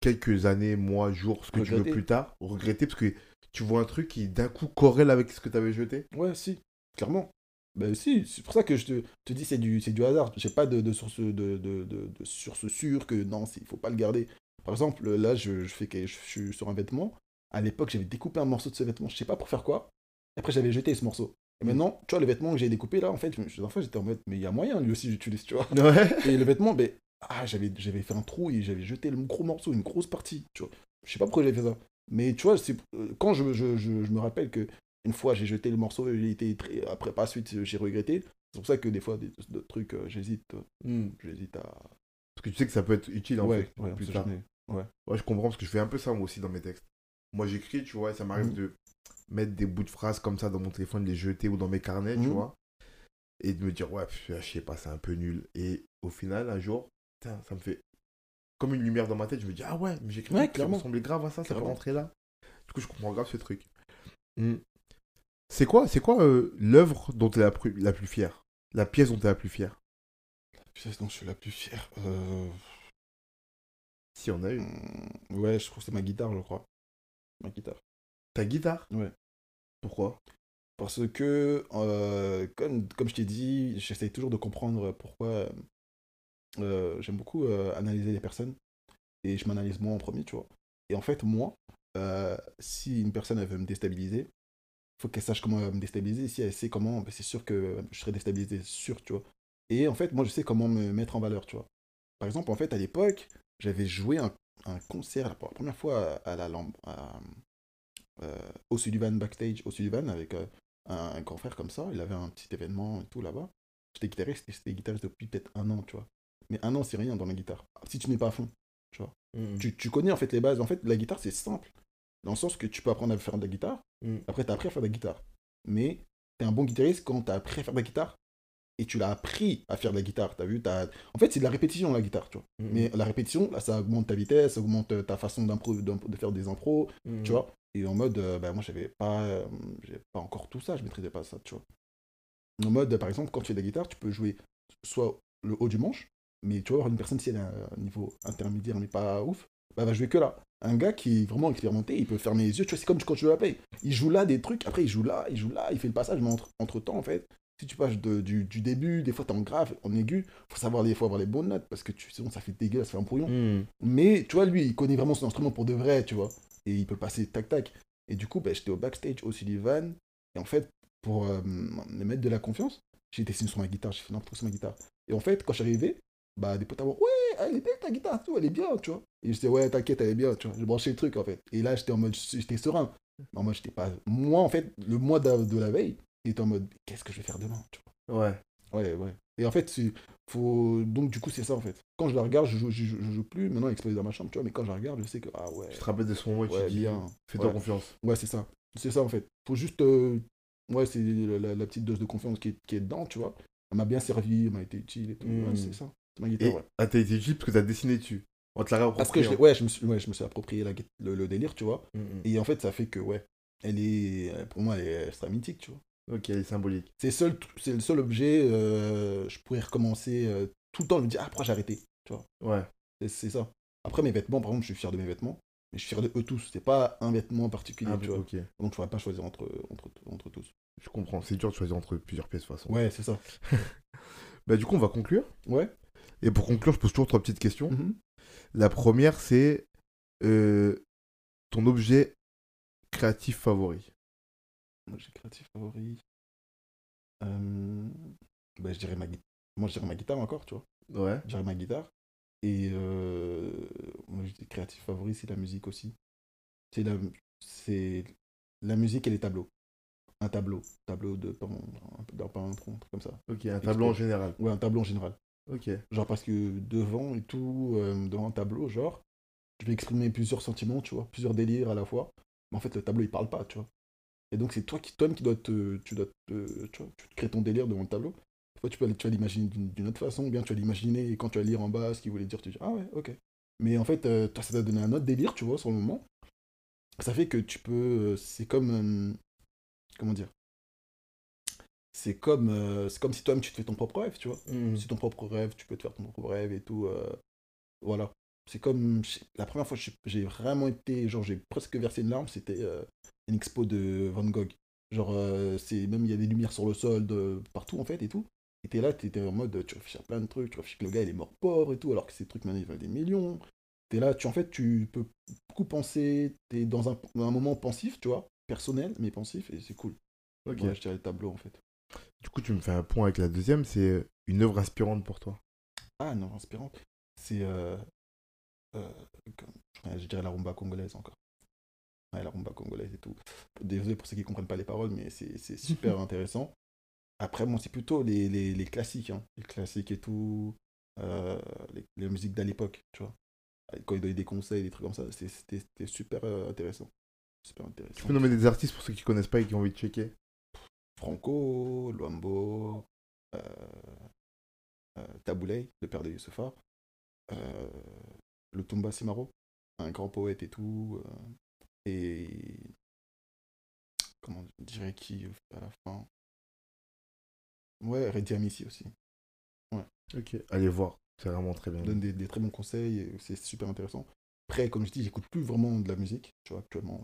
quelques années, mois, jours, ce que tu veux plus tard, regretter parce que tu vois un truc qui d'un coup corrèle avec ce que tu avais jeté? Ouais, si, clairement. Ben si, c'est pour ça que je te, te dis c'est du, c'est du hasard. J'ai pas de, de source de, de, de, source sûre que non, il faut pas le garder. Par exemple, là, je, je fais que je, suis sur un vêtement. À l'époque, j'avais découpé un morceau de ce vêtement. Je sais pas pour faire quoi. Après, j'avais jeté ce morceau. Et maintenant, tu vois, le vêtement que j'ai découpé là, en fait, je, en fait, j'étais en mode, mais il y a moyen, lui aussi, j'utilise, tu vois. (laughs) Ouais. Et le vêtement, ben, ah, j'avais, j'avais fait un trou et j'avais jeté le gros morceau, une grosse partie, tu vois. Je sais pas pourquoi j'avais fait ça. Mais tu vois, c'est, euh, quand je, je, je, je me rappelle que une fois j'ai jeté le morceau, il était très, après par la suite j'ai regretté. C'est pour ça que des fois, des, trucs, euh, j'hésite, euh, Mm. j'hésite à. Parce que tu sais que ça peut être utile en ouais, fait. ouais, plus tard. jamais. Ouais, je comprends parce que je fais un peu ça moi aussi dans mes textes. Moi j'écris, tu vois, et ça m'arrive Mhm. de mettre des bouts de phrases comme ça dans mon téléphone, les jeter ou dans mes carnets, tu Mhm. vois. et de me dire, ouais, je sais pas, c'est un peu nul. Et au final, un jour, ça me fait comme une lumière dans ma tête. Je me dis, ah ouais, mais j'ai écrit ça ressemblait grave à ça, ça peut rentrer là. Du coup, je comprends grave ce truc. Hmm. C'est quoi, c'est quoi euh, l'œuvre dont tu es la plus, la plus fière? La pièce dont tu es la plus fière? La pièce dont je suis la plus fière euh... Si on a eu. Hmm, ouais, je trouve que c'est ma guitare, je crois. Ma guitare. Ta guitare? Ouais. Pourquoi? Parce que, euh, comme, comme je t'ai dit, j'essaye toujours de comprendre pourquoi j'aime beaucoup analyser les personnes. Et je m'analyse moi en premier, tu vois. Et en fait, moi, si une personne elle veut me déstabiliser, il faut qu'elle sache comment me déstabiliser. Si elle sait comment, ben, c'est sûr que je serai déstabilisé, sûr, tu vois. Et en fait, moi, je sais comment me mettre en valeur, tu vois. Par exemple, en fait, à l'époque, j'avais joué un, un, concert pour la première fois à, la lampe, euh, au Sullivan backstage, au Sullivan, avec euh, un, grand frère comme ça. Il avait un petit événement et tout là-bas. J'étais guitariste, j'étais guitariste depuis peut-être un an, tu vois. Mais un an, c'est rien dans la guitare. Si tu n'es pas à fond, tu vois. Mm. Tu, tu, connais en fait les bases. En fait, la guitare, c'est simple. Dans le sens que tu peux apprendre à faire de la guitare. Mm. Après, tu as appris à faire de la guitare. Mais tu es un bon guitariste quand tu as appris à faire de la guitare et tu l'as appris à faire de la guitare. As vu as... En fait, c'est de la répétition, la guitare, tu vois. Mm-hmm. Mais la répétition, là, ça augmente ta vitesse, ça augmente ta façon de faire des impros, tu mm-hmm. vois. Et en mode, euh, bah, moi, j'avais pas, euh, pas encore tout ça, je maîtrisais pas ça, tu vois. En mode, par exemple, quand tu fais de la guitare, tu peux jouer soit le haut du manche, mais tu vois, une personne, si elle a un niveau intermédiaire, mais pas ouf, bah, elle va jouer que là. Un gars qui est vraiment expérimenté, il peut fermer les yeux, tu vois, c'est comme quand tu veux la paye. Il joue là des trucs, après il joue là, il joue là, il fait le passage, mais entre, entre temps, en fait, si tu passes du, début, des fois t'es en grave, en aigu, faut savoir les, faut avoir les bonnes notes parce que tu, sinon ça fait dégueulasse, ça fait un brouillon. Hmm. Mais tu vois, lui, il connaît vraiment son instrument pour de vrai, tu vois. Et il peut passer tac tac. Et du coup, ben, j'étais au backstage au Sullivan. Et en fait, pour euh, me mettre de la confiance, j'ai dessiné sur ma guitare, j'ai fait n'importe sur ma guitare. Et en fait, quand j'arrivais, bah, des potes à moi, ouais, elle est belle ta guitare, tout, elle est bien, tu vois. Et je disais, ouais, t'inquiète, elle est bien, tu vois. J'ai branché le truc, en fait. Et là, j'étais en mode, j'étais serein. Mais moi, j'étais pas. Moi, en fait, le mois de la veille, était en mode qu'est-ce que je vais faire demain tu vois. Ouais. Ouais, ouais. Et en fait, faut... donc du coup, c'est ça en fait. Quand je la regarde, je joue, je, joue plus. Maintenant, elle explose dans ma chambre, tu vois. Mais quand je la regarde, je sais que ah ouais. Tu te rappelles de ce moment où tu dis bien. fais-toi confiance. Ouais, c'est ça. C'est ça en fait. Faut juste. Euh, ouais, c'est la, petite dose de confiance qui est, qui est dedans, tu vois. Elle m'a bien servi, elle m'a été utile et tout. Hmm. c'est ça. Ma guitare, ouais. Ah, t'as été utile parce que t'as dessiné dessus. On te l'a Parce que je, ouais, je me suis, ouais, je me suis approprié la, le, délire, tu vois. Hmm, hmm. Et en fait, ça fait que, ouais, elle est. Pour moi, elle est extra mythique, tu vois. Ok, elle est symbolique. C'est, seul, le seul objet, euh, je pourrais recommencer euh, tout le temps, je me dire, ah, pourquoi j'ai arrêté Tu vois Ouais. C'est, ça. Après, mes vêtements, par exemple, je suis fier de mes vêtements, mais je suis fier de eux tous. C'est pas un vêtement particulier, ah, tu vois. Donc, je pourrais pas choisir entre, entre, entre tous. Je comprends, c'est dur de choisir entre plusieurs pièces de toute façon. Ouais, c'est ça. (laughs) bah, du coup, on va conclure. Ouais. Et pour conclure, je pose toujours trois petites questions. Mm-hmm. La première, c'est euh, ton objet créatif favori. Objet créatif favori. Euh, bah, je dirais ma Moi, je dirais ma guitare encore, tu vois. Ouais. Je dirais ma guitare. Et euh, moi, je dis créatif favori, c'est la musique aussi. C'est la, c'est la musique et les tableaux. Un tableau. Tableau de d'un peintre, un truc comme ça. Ok, un tableau en général. Ouais, un tableau en général. Ok. Genre parce que devant et tout, euh, devant un tableau, genre, je vais exprimer plusieurs sentiments, tu vois, plusieurs délires à la fois. Mais en fait, le tableau, il parle pas, tu vois. Et donc, c'est toi qui, toi qui dois te, tu dois te, tu, vois, tu crées ton délire devant le tableau. Fois, tu, peux, tu vas l'imaginer d'une autre façon, ou bien tu vas l'imaginer et quand tu vas lire en bas ce qu'il voulait dire, tu dis ah ouais, ok. Mais en fait, euh, toi, ça t'a donné un autre délire, tu vois, sur le moment. Ça fait que tu peux. Euh, c'est comme. Comment dire C'est comme, c'est comme si toi-même tu te fais ton propre rêve, tu vois. Mmh. Si ton propre rêve, tu peux te faire ton propre rêve et tout. voilà. C'est comme. La première fois que j'ai vraiment été. Genre, j'ai presque versé une larme, c'était une expo de Van Gogh. Genre, euh, c'est même il y a des lumières sur le sol de partout en fait et tout. Et t'es là, t'étais en mode, tu réfléchis à plein de trucs, tu réfléchis que le gars il est mort pauvre et tout, alors que ces trucs maintenant ils valent des millions. T'es là, tu en fait, tu peux beaucoup penser, t'es dans un, un moment pensif, tu vois, personnel mais pensif et c'est cool. Ok. je dirais le tableau en fait. Du coup, tu me fais un point avec la deuxième, c'est une œuvre inspirante pour toi. Ah, une œuvre inspirante. C'est. Euh, euh, je dirais la rumba congolaise encore la rumba congolaise et tout. Désolé pour ceux qui ne comprennent pas les paroles, mais c'est super (laughs) intéressant. Après, bon, c'est plutôt les, les, les classiques, hein. les classiques et tout, euh, les, les, musiques d'à l'époque, tu vois. Quand ils donnaient des conseils, des trucs comme ça, c'était super euh, intéressant. Super intéressant. Tu peux nommer des artistes pour ceux qui connaissent pas et qui ont envie de checker Franco, Luambo, euh, euh, Taboulay, le père de Yusufa, euh, le Tumba Simaro, un grand poète et tout, euh, et comment je dirais qui à la fin? Ouais, Redi Amissi aussi. Ok, allez voir, c'est vraiment très bien. donne des, des très bons conseils, c'est super intéressant. Après, comme je dis, j'écoute plus vraiment de la musique, tu vois, actuellement.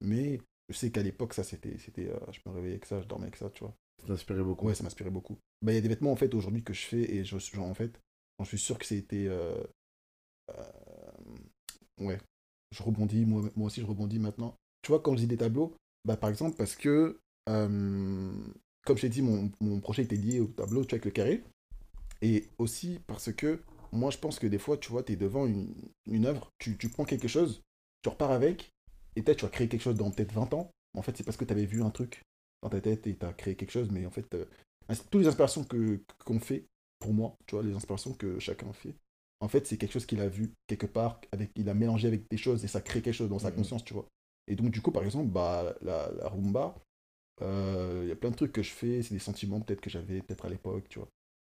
Mais je sais qu'à l'époque, ça, c'était, c'était, euh, je me réveillais avec ça, je dormais avec ça, tu vois. Ça t'inspirait beaucoup. Ouais, ça m'inspirait beaucoup. Bah, il y a des vêtements, en fait, aujourd'hui, que je fais, et je, genre, en fait, j'en suis sûr que c'était... euh, euh, ouais, je rebondis, moi, moi aussi, je rebondis maintenant. Tu vois, quand je dis des tableaux, bah, par exemple, parce que, comme je t'ai dit, mon, mon projet était lié au tableau, tu vois, avec le carré. Et aussi parce que moi, je pense que des fois, tu vois, tu es devant une, une œuvre, tu, tu prends quelque chose, tu repars avec, et peut-être tu vas créer quelque chose dans peut-être 20 ans. En fait, c'est parce que tu avais vu un truc dans ta tête et tu as créé quelque chose, mais en fait, euh, toutes les inspirations que qu'on fait, pour moi, tu vois, les inspirations que chacun fait, en fait, c'est quelque chose qu'il a vu quelque part, avec, il a mélangé avec des choses et ça crée quelque chose dans sa Mhm. conscience, tu vois. Et donc, du coup, par exemple, bah, la, la rumba, euh, il y a plein de trucs que je fais, c'est des sentiments peut-être que j'avais peut-être à l'époque, tu vois.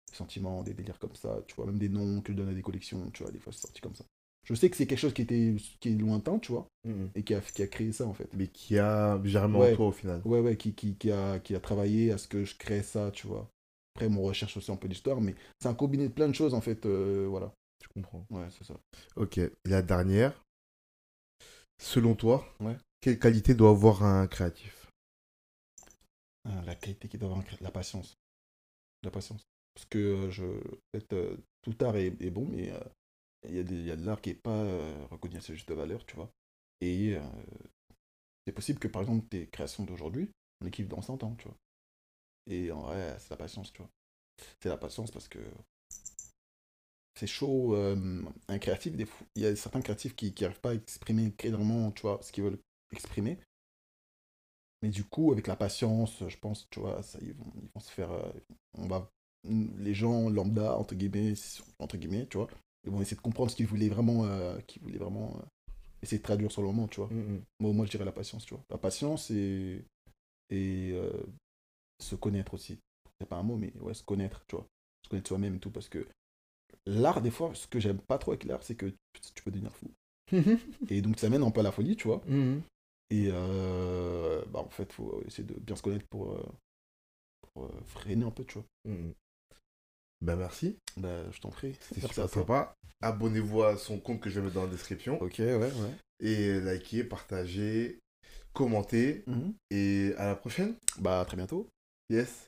Des sentiments, des délires comme ça, tu vois. Même des noms que je donne à des collections, tu vois, des fois c'est sorti comme ça. Je sais que c'est quelque chose qui était qui est lointain, tu vois, Mhm. et qui a, qui a créé ça, en fait. Mais qui a germé Ouais. en toi au final. Ouais, ouais, qui, qui, qui, a, qui a travaillé à ce que je crée ça, tu vois. Après, mon recherche aussi un peu d'histoire, mais c'est un combiné de plein de choses, en fait, euh, voilà. Je comprends. Ouais, c'est ça. Ok, la dernière. Selon toi, Ouais. quelle qualité doit avoir un créatif? Ah, la qualité qui doit avoir un cré- la patience. La patience. Parce que euh, je, peut-être, euh, tout art est, est bon, mais il y, a de l'art qui n'est pas euh, reconnu à sa juste valeur, tu vois. Et euh, c'est possible que, par exemple, tes créations d'aujourd'hui, on les kiffe dans 100 ans, tu vois. Et en vrai, c'est la patience, tu vois. C'est la patience parce que c'est chaud. euh, un créatif, des il y a certains créatifs qui n'arrivent pas à exprimer clairement, tu vois, ce qu'ils veulent exprimer. Mais du coup, avec la patience, je pense, tu vois, ça, ils, vont, se faire. on va, les gens lambda, entre guillemets, entre guillemets, tu vois, ils vont essayer de comprendre ce qu'ils voulaient vraiment, euh, qu'ils voulaient vraiment euh, essayer de traduire sur le moment, tu vois. Moi, moi, je dirais la patience, tu vois. La patience et, et euh, se connaître aussi. C'est pas un mot, mais ouais, se connaître, tu vois. Se connaître soi-même et tout, parce que l'art, des fois, ce que j'aime pas trop avec l'art, c'est que tu, peux devenir fou. (laughs) Et donc, ça mène un peu à la folie, tu vois. Mhm. Et bah, en fait, faut essayer de bien se connaître pour, pour freiner un peu, tu vois. Ben merci, Bah, je t'en prie. c'était super sympa. Abonnez-vous à son compte que je vais mettre dans la description. Ok, ouais, ouais. Et likez, partagez, commentez. Mhm. Et à la prochaine. Bah, à très bientôt. Yes.